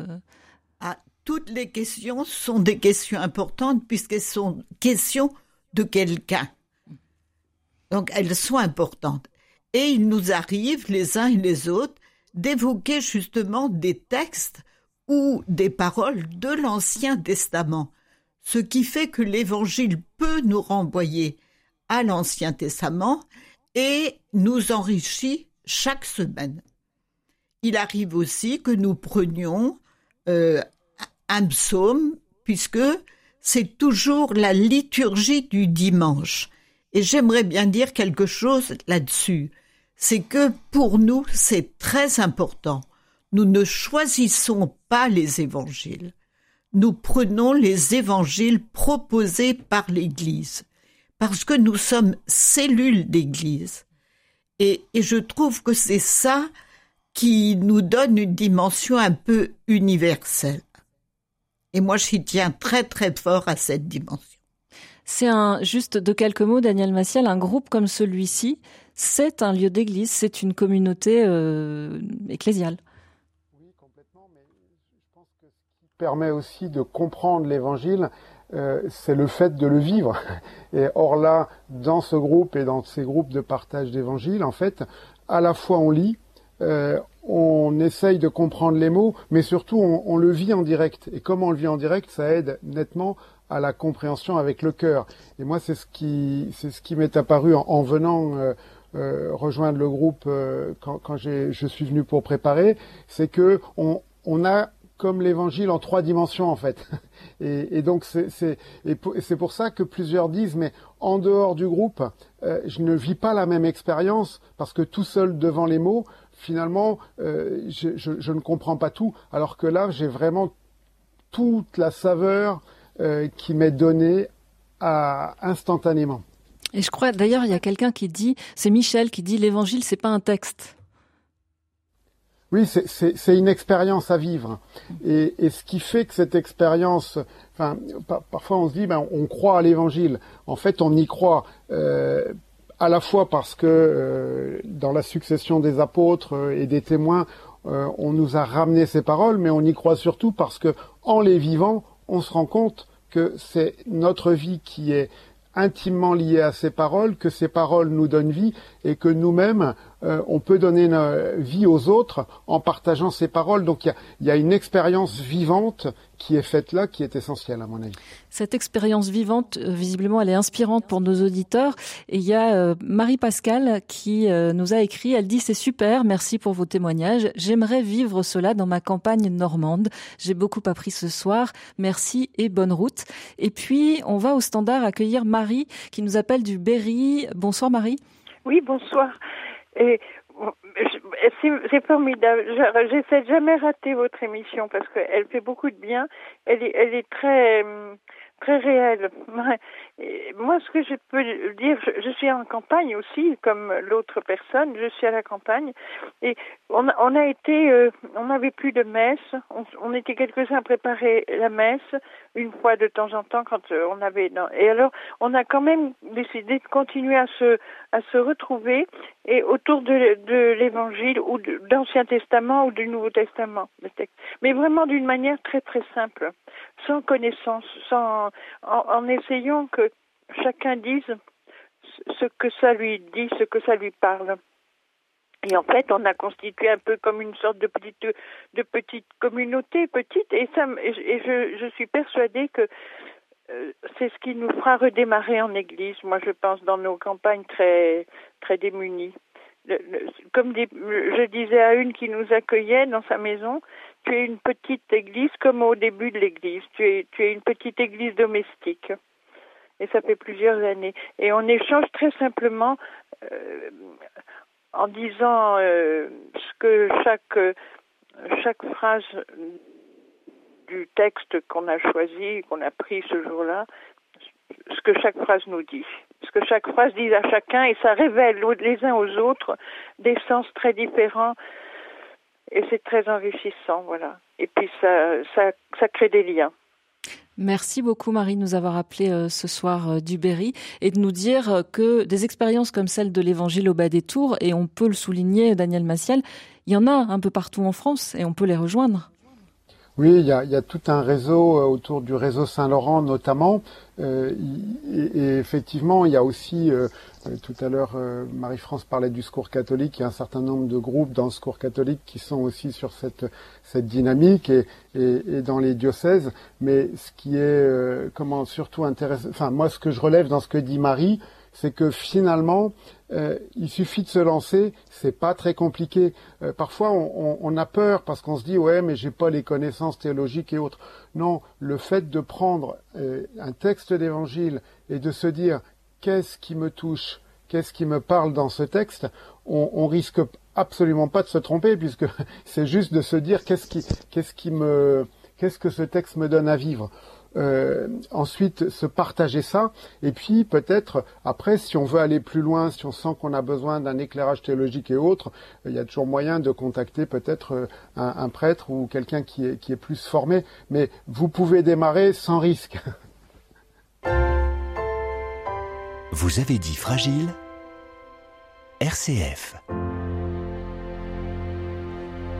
Ah, toutes les questions sont des questions importantes puisqu'elles sont questions de quelqu'un. Donc elles sont importantes. Et il nous arrive, les uns et les autres, d'évoquer justement des textes ou des paroles de l'Ancien Testament, ce qui fait que l'Évangile peut nous renvoyer à l'Ancien Testament et nous enrichit chaque semaine. Il arrive aussi que nous prenions euh, un psaume, puisque c'est toujours la liturgie du dimanche. Et j'aimerais bien dire quelque chose là-dessus. C'est que pour nous, c'est très important. Nous ne choisissons pas les évangiles. Nous prenons les évangiles proposés par l'Église. Parce que nous sommes cellules d'Église. Et, je trouve que c'est ça qui nous donne une dimension un peu universelle. Et moi, j'y tiens très très fort à cette dimension. C'est un, juste de quelques mots, Daniel Massiel, un groupe comme celui-ci, c'est un lieu d'église, c'est une communauté euh, ecclésiale. Oui, complètement, mais je pense que ce qui permet aussi de comprendre l'évangile, euh, c'est le fait de le vivre. (laughs) Et or là, dans ce groupe et dans ces groupes de partage d'évangile, en fait, à la fois on lit, euh, on essaye de comprendre les mots, mais surtout on, on, le vit en direct. Et comme on le vit en direct, ça aide nettement à la compréhension avec le cœur. Et moi, c'est ce qui, c'est ce qui m'est apparu en, venant euh, euh, rejoindre le groupe euh, quand, quand je suis venu pour préparer, c'est que on, on a comme l'évangile en trois dimensions en fait. (laughs) Et, donc c'est pour ça que plusieurs disent mais en dehors du groupe, euh, je ne vis pas la même expérience parce que tout seul devant les mots, finalement, euh, je, je, ne comprends pas tout. Alors que là, j'ai vraiment toute la saveur euh, qui m'est donné à, instantanément. Et je crois d'ailleurs il y a quelqu'un qui dit, c'est Michel qui dit l'évangile c'est pas un texte. Oui, c'est une expérience à vivre. Et, et, ce qui fait que cette expérience, enfin, parfois on se dit, ben, on croit à l'évangile. En fait, on y croit euh, à la fois parce que euh, dans la succession des apôtres euh, et des témoins, euh, on nous a ramené ces paroles, mais on y croit surtout parce que en les vivant, on se rend compte que c'est notre vie qui est intimement liée à ces paroles, que ces paroles nous donnent vie et que nous-mêmes, euh, on peut donner une vie aux autres en partageant ces paroles. Donc il y a, une expérience vivante qui est faite là, qui est essentielle à mon avis. Cette expérience vivante, euh, visiblement, elle est inspirante pour nos auditeurs. Et il y a euh, Marie-Pascale qui nous a écrit, elle dit c'est super, merci pour vos témoignages. J'aimerais vivre cela dans ma campagne normande. J'ai beaucoup appris ce soir. Merci et bonne route. Et puis, on va au standard accueillir Marie qui nous appelle du Berry. Bonsoir Marie. Oui, bonsoir. Et c'est formidable. J'essaie de jamais rater votre émission parce qu'elle fait beaucoup de bien. Elle est, elle est très, très réelle. Moi, ce que je peux dire, je, suis en campagne aussi, comme l'autre personne. Je suis à la campagne et on a, on a été, euh, on n'avait plus de messe. On, on était quelques-uns à préparer la messe une fois de temps en temps quand euh, on avait. Et alors, on a quand même décidé de continuer à se, à se retrouver et autour de, de l'Évangile ou de l'Ancien Testament ou du Nouveau Testament, mais vraiment d'une manière très très simple, sans connaissance, sans en, essayant que chacun dise ce que ça lui dit, ce que ça lui parle. Et en fait, on a constitué un peu comme une sorte de petite, de petite communauté, petite, et, ça, et je, je suis persuadée que euh, c'est ce qui nous fera redémarrer en Église. Moi, je pense dans nos campagnes très, très démunies. comme je disais à une qui nous accueillait dans sa maison, tu es une petite église comme au début de l'église. Tu es, tu es une petite église domestique. Et ça fait plusieurs années. Et on échange très simplement euh, en disant euh, ce que chaque chaque phrase du texte qu'on a choisi, qu'on a pris ce jour-là, ce que chaque phrase nous dit, ce que chaque phrase dit à chacun, et ça révèle les uns aux autres des sens très différents, et c'est très enrichissant, voilà. Et puis ça, ça, crée des liens. Merci beaucoup Marie de nous avoir appelé euh, ce soir euh, du Berry et de nous dire euh, que des expériences comme celle de l'évangile au bas des tours, et on peut le souligner Daniel Massiel, il y en a un peu partout en France et on peut les rejoindre. Oui, il y, a, il y a, tout un réseau autour du réseau Saint-Laurent notamment. Euh, et, et, effectivement, il y a aussi, euh, tout à l'heure, Marie-France parlait du secours catholique, il y a un certain nombre de groupes dans le secours catholique qui sont aussi sur cette, cette dynamique et, et, dans les diocèses. Mais ce qui est comment surtout intéressant, enfin moi ce que je relève dans ce que dit Marie, c'est que finalement, euh, il suffit de se lancer, c'est pas très compliqué. Euh, parfois, on, a peur parce qu'on se dit ouais, mais j'ai pas les connaissances théologiques et autres. Non, le fait de prendre euh, un texte d'évangile et de se dire qu'est-ce qui me touche, qu'est-ce qui me parle dans ce texte, on, on risque absolument pas de se tromper puisque (laughs) c'est juste de se dire qu'est-ce qui, qu'est-ce qui me, qu'est-ce que ce texte me donne à vivre. Euh, ensuite se partager ça, et puis peut-être après, si on veut aller plus loin, si on sent qu'on a besoin d'un éclairage théologique et autres, il y a toujours moyen de contacter peut-être euh, un, prêtre ou quelqu'un qui est, qui est plus formé, mais vous pouvez démarrer sans risque. (laughs) Vous avez dit fragile RCF.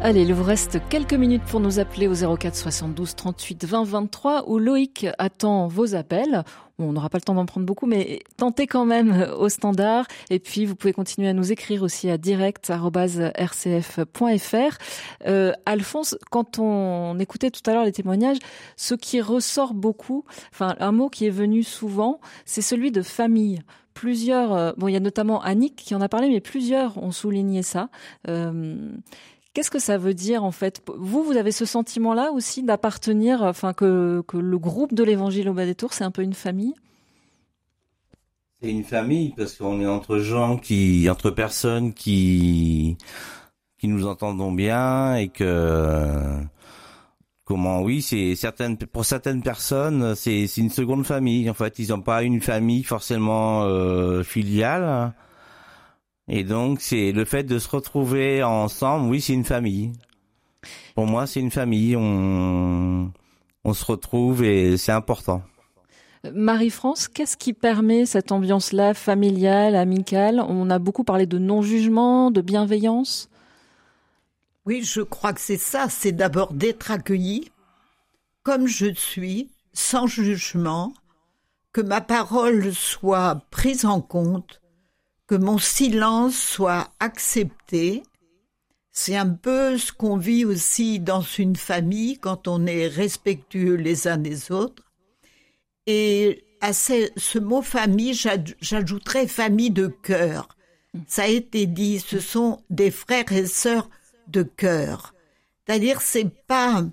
Allez, il vous reste quelques minutes pour nous appeler au 04 72 38 20 23 où Loïc attend vos appels. on n'aura pas le temps d'en prendre beaucoup, mais tentez quand même au standard. Et puis, vous pouvez continuer à nous écrire aussi à direct.rcf.fr. Euh, Alphonse, quand on écoutait tout à l'heure les témoignages, ce qui ressort beaucoup, enfin, un mot qui est venu souvent, c'est celui de famille plusieurs, euh, bon, il y a notamment Annick qui en a parlé, mais plusieurs ont souligné ça. Euh, Qu'est-ce que ça veut dire en fait? Vous, vous avez ce sentiment-là aussi d'appartenir, enfin que, le groupe de l'Évangile au bas des tours, c'est un peu une famille? C'est une famille parce qu'on est entre gens qui, entre personnes qui, qui nous entendons bien et que comment oui c'est certaines pour certaines personnes c'est c'est une seconde famille. En fait ils n'ont pas une famille forcément euh, filiale et donc, c'est le fait de se retrouver ensemble, oui, c'est une famille. Pour moi, c'est une famille. On, on se retrouve et c'est important. Marie-France, qu'est-ce qui permet cette ambiance-là familiale, amicale? On a beaucoup parlé de non-jugement, de bienveillance. Oui, je crois que c'est ça. C'est d'abord d'être accueilli comme je suis, sans jugement, que ma parole soit prise en compte, que mon silence soit accepté. C'est un peu ce qu'on vit aussi dans une famille quand on est respectueux les uns des autres. Et à ce, mot famille, j'ajouterais famille de cœur. Ça a été dit, ce sont des frères et sœurs de cœur. C'est-à-dire, c'est pas,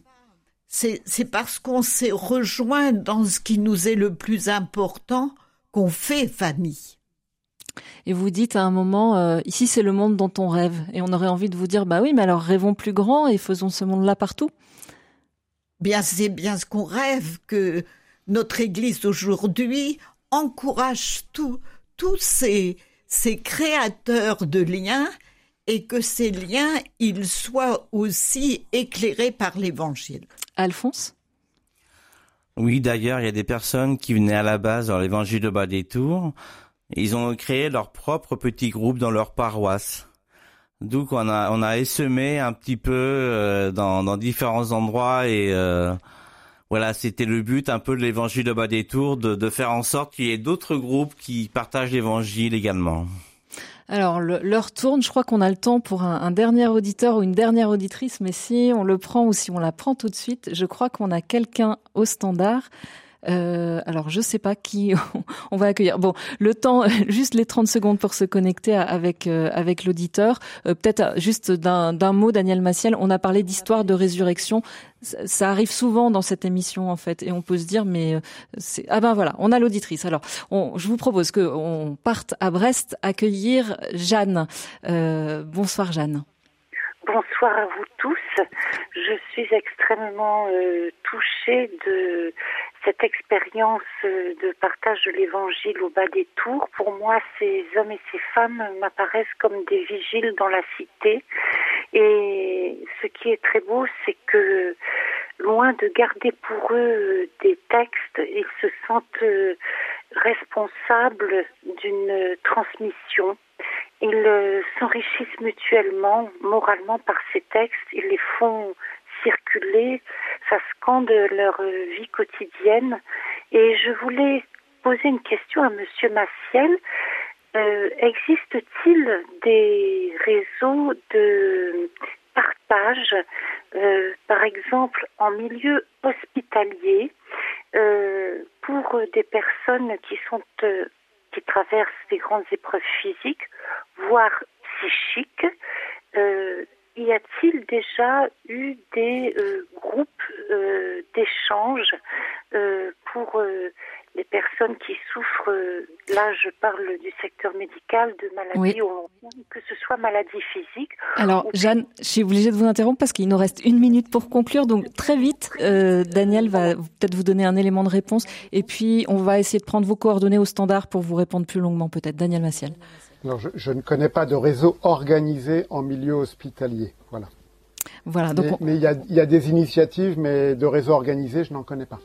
c'est parce qu'on s'est rejoint dans ce qui nous est le plus important qu'on fait famille. Et vous dites à un moment, euh, ici c'est le monde dont on rêve. Et on aurait envie de vous dire, bah oui, mais alors rêvons plus grand et faisons ce monde-là partout. Bien, c'est bien ce qu'on rêve, que notre Église aujourd'hui encourage tout, tous ces, ces créateurs de liens et que ces liens, ils soient aussi éclairés par l'Évangile. Alphonse? Oui, d'ailleurs, il y a des personnes qui venaient à la base dans l'Évangile de Bas des Tours. Ils ont créé leur propre petit groupe dans leur paroisse. D'où on a on a essemé un petit peu euh, dans, dans différents endroits et euh, voilà, c'était le but un peu de l'évangile de Bas des Tours, de, de faire en sorte qu'il y ait d'autres groupes qui partagent l'évangile également. Alors, l'heure tourne. Je crois qu'on a le temps pour un, un, dernier auditeur ou une dernière auditrice, mais si on le prend ou si on la prend tout de suite, je crois qu'on a quelqu'un au standard. Euh, alors je sais pas qui (laughs) on va accueillir. Bon, le temps, (laughs) juste les 30 secondes pour se connecter avec euh, avec l'auditeur. Euh, peut-être euh, juste d'un mot, Daniel Massiel. On a parlé d'histoire de résurrection. Ça, arrive souvent dans cette émission en fait, et on peut se dire mais c'est ah ben voilà, on a l'auditrice. Alors, on, je vous propose que on parte à Brest accueillir Jeanne. bonsoir Jeanne. Bonsoir à vous tous. Je suis extrêmement euh, touchée de cette expérience euh, de partage de l'évangile au bas des tours. Pour moi, ces hommes et ces femmes m'apparaissent comme des vigiles dans la cité. Et ce qui est très beau, c'est que loin de garder pour eux des textes, ils se sentent euh, responsables d'une transmission. Ils s'enrichissent mutuellement, moralement, par ces textes. Ils les font circuler, ça scande leur vie quotidienne. Et je voulais poser une question à Monsieur Massiel. Euh, Existe-t-il des réseaux de partage, euh, par exemple en milieu hospitalier, euh, pour des personnes qui sont qui traversent des grandes épreuves physiques, voire psychiques y a-t-il déjà eu des euh, groupes euh, d'échange euh, pour euh, les personnes qui souffrent, là je parle du secteur médical, de maladies, oui. que ce soit maladies physiques. Alors Jeanne, je suis obligée de vous interrompre parce qu'il nous reste une minute pour conclure, donc très vite, Daniel va peut-être vous donner un élément de réponse et puis on va essayer de prendre vos coordonnées au standard pour vous répondre plus longuement peut-être. Daniel Massiel. Alors, je, je, ne connais pas de réseau organisé en milieu hospitalier. Voilà. Voilà. Donc mais il y, a, y a des initiatives, mais de réseau organisé, je n'en connais pas.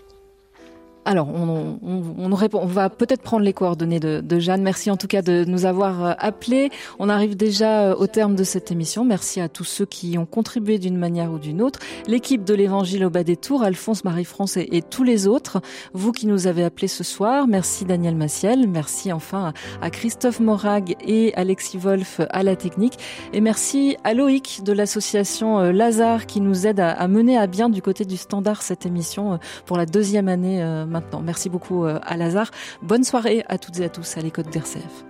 Alors, on, on, on, répond, on va peut-être prendre les coordonnées de, de, Jeanne. Merci en tout cas de nous avoir euh, appelés. On arrive déjà euh, au terme de cette émission. Merci à tous ceux qui ont contribué d'une manière ou d'une autre. L'équipe de l'Évangile au bas des tours, Alphonse, Marie-France et, tous les autres. Vous qui nous avez appelés ce soir. Merci Daniel Massiel. Merci enfin à Christophe Morag et Alexis Wolf à la technique. Et merci à Loïc de l'association euh, Lazare qui nous aide à, à mener à bien du côté du standard cette émission pour la deuxième année maintenant. Merci beaucoup euh, à Lazare. Bonne soirée à toutes et à tous à l'écoute d'RCF.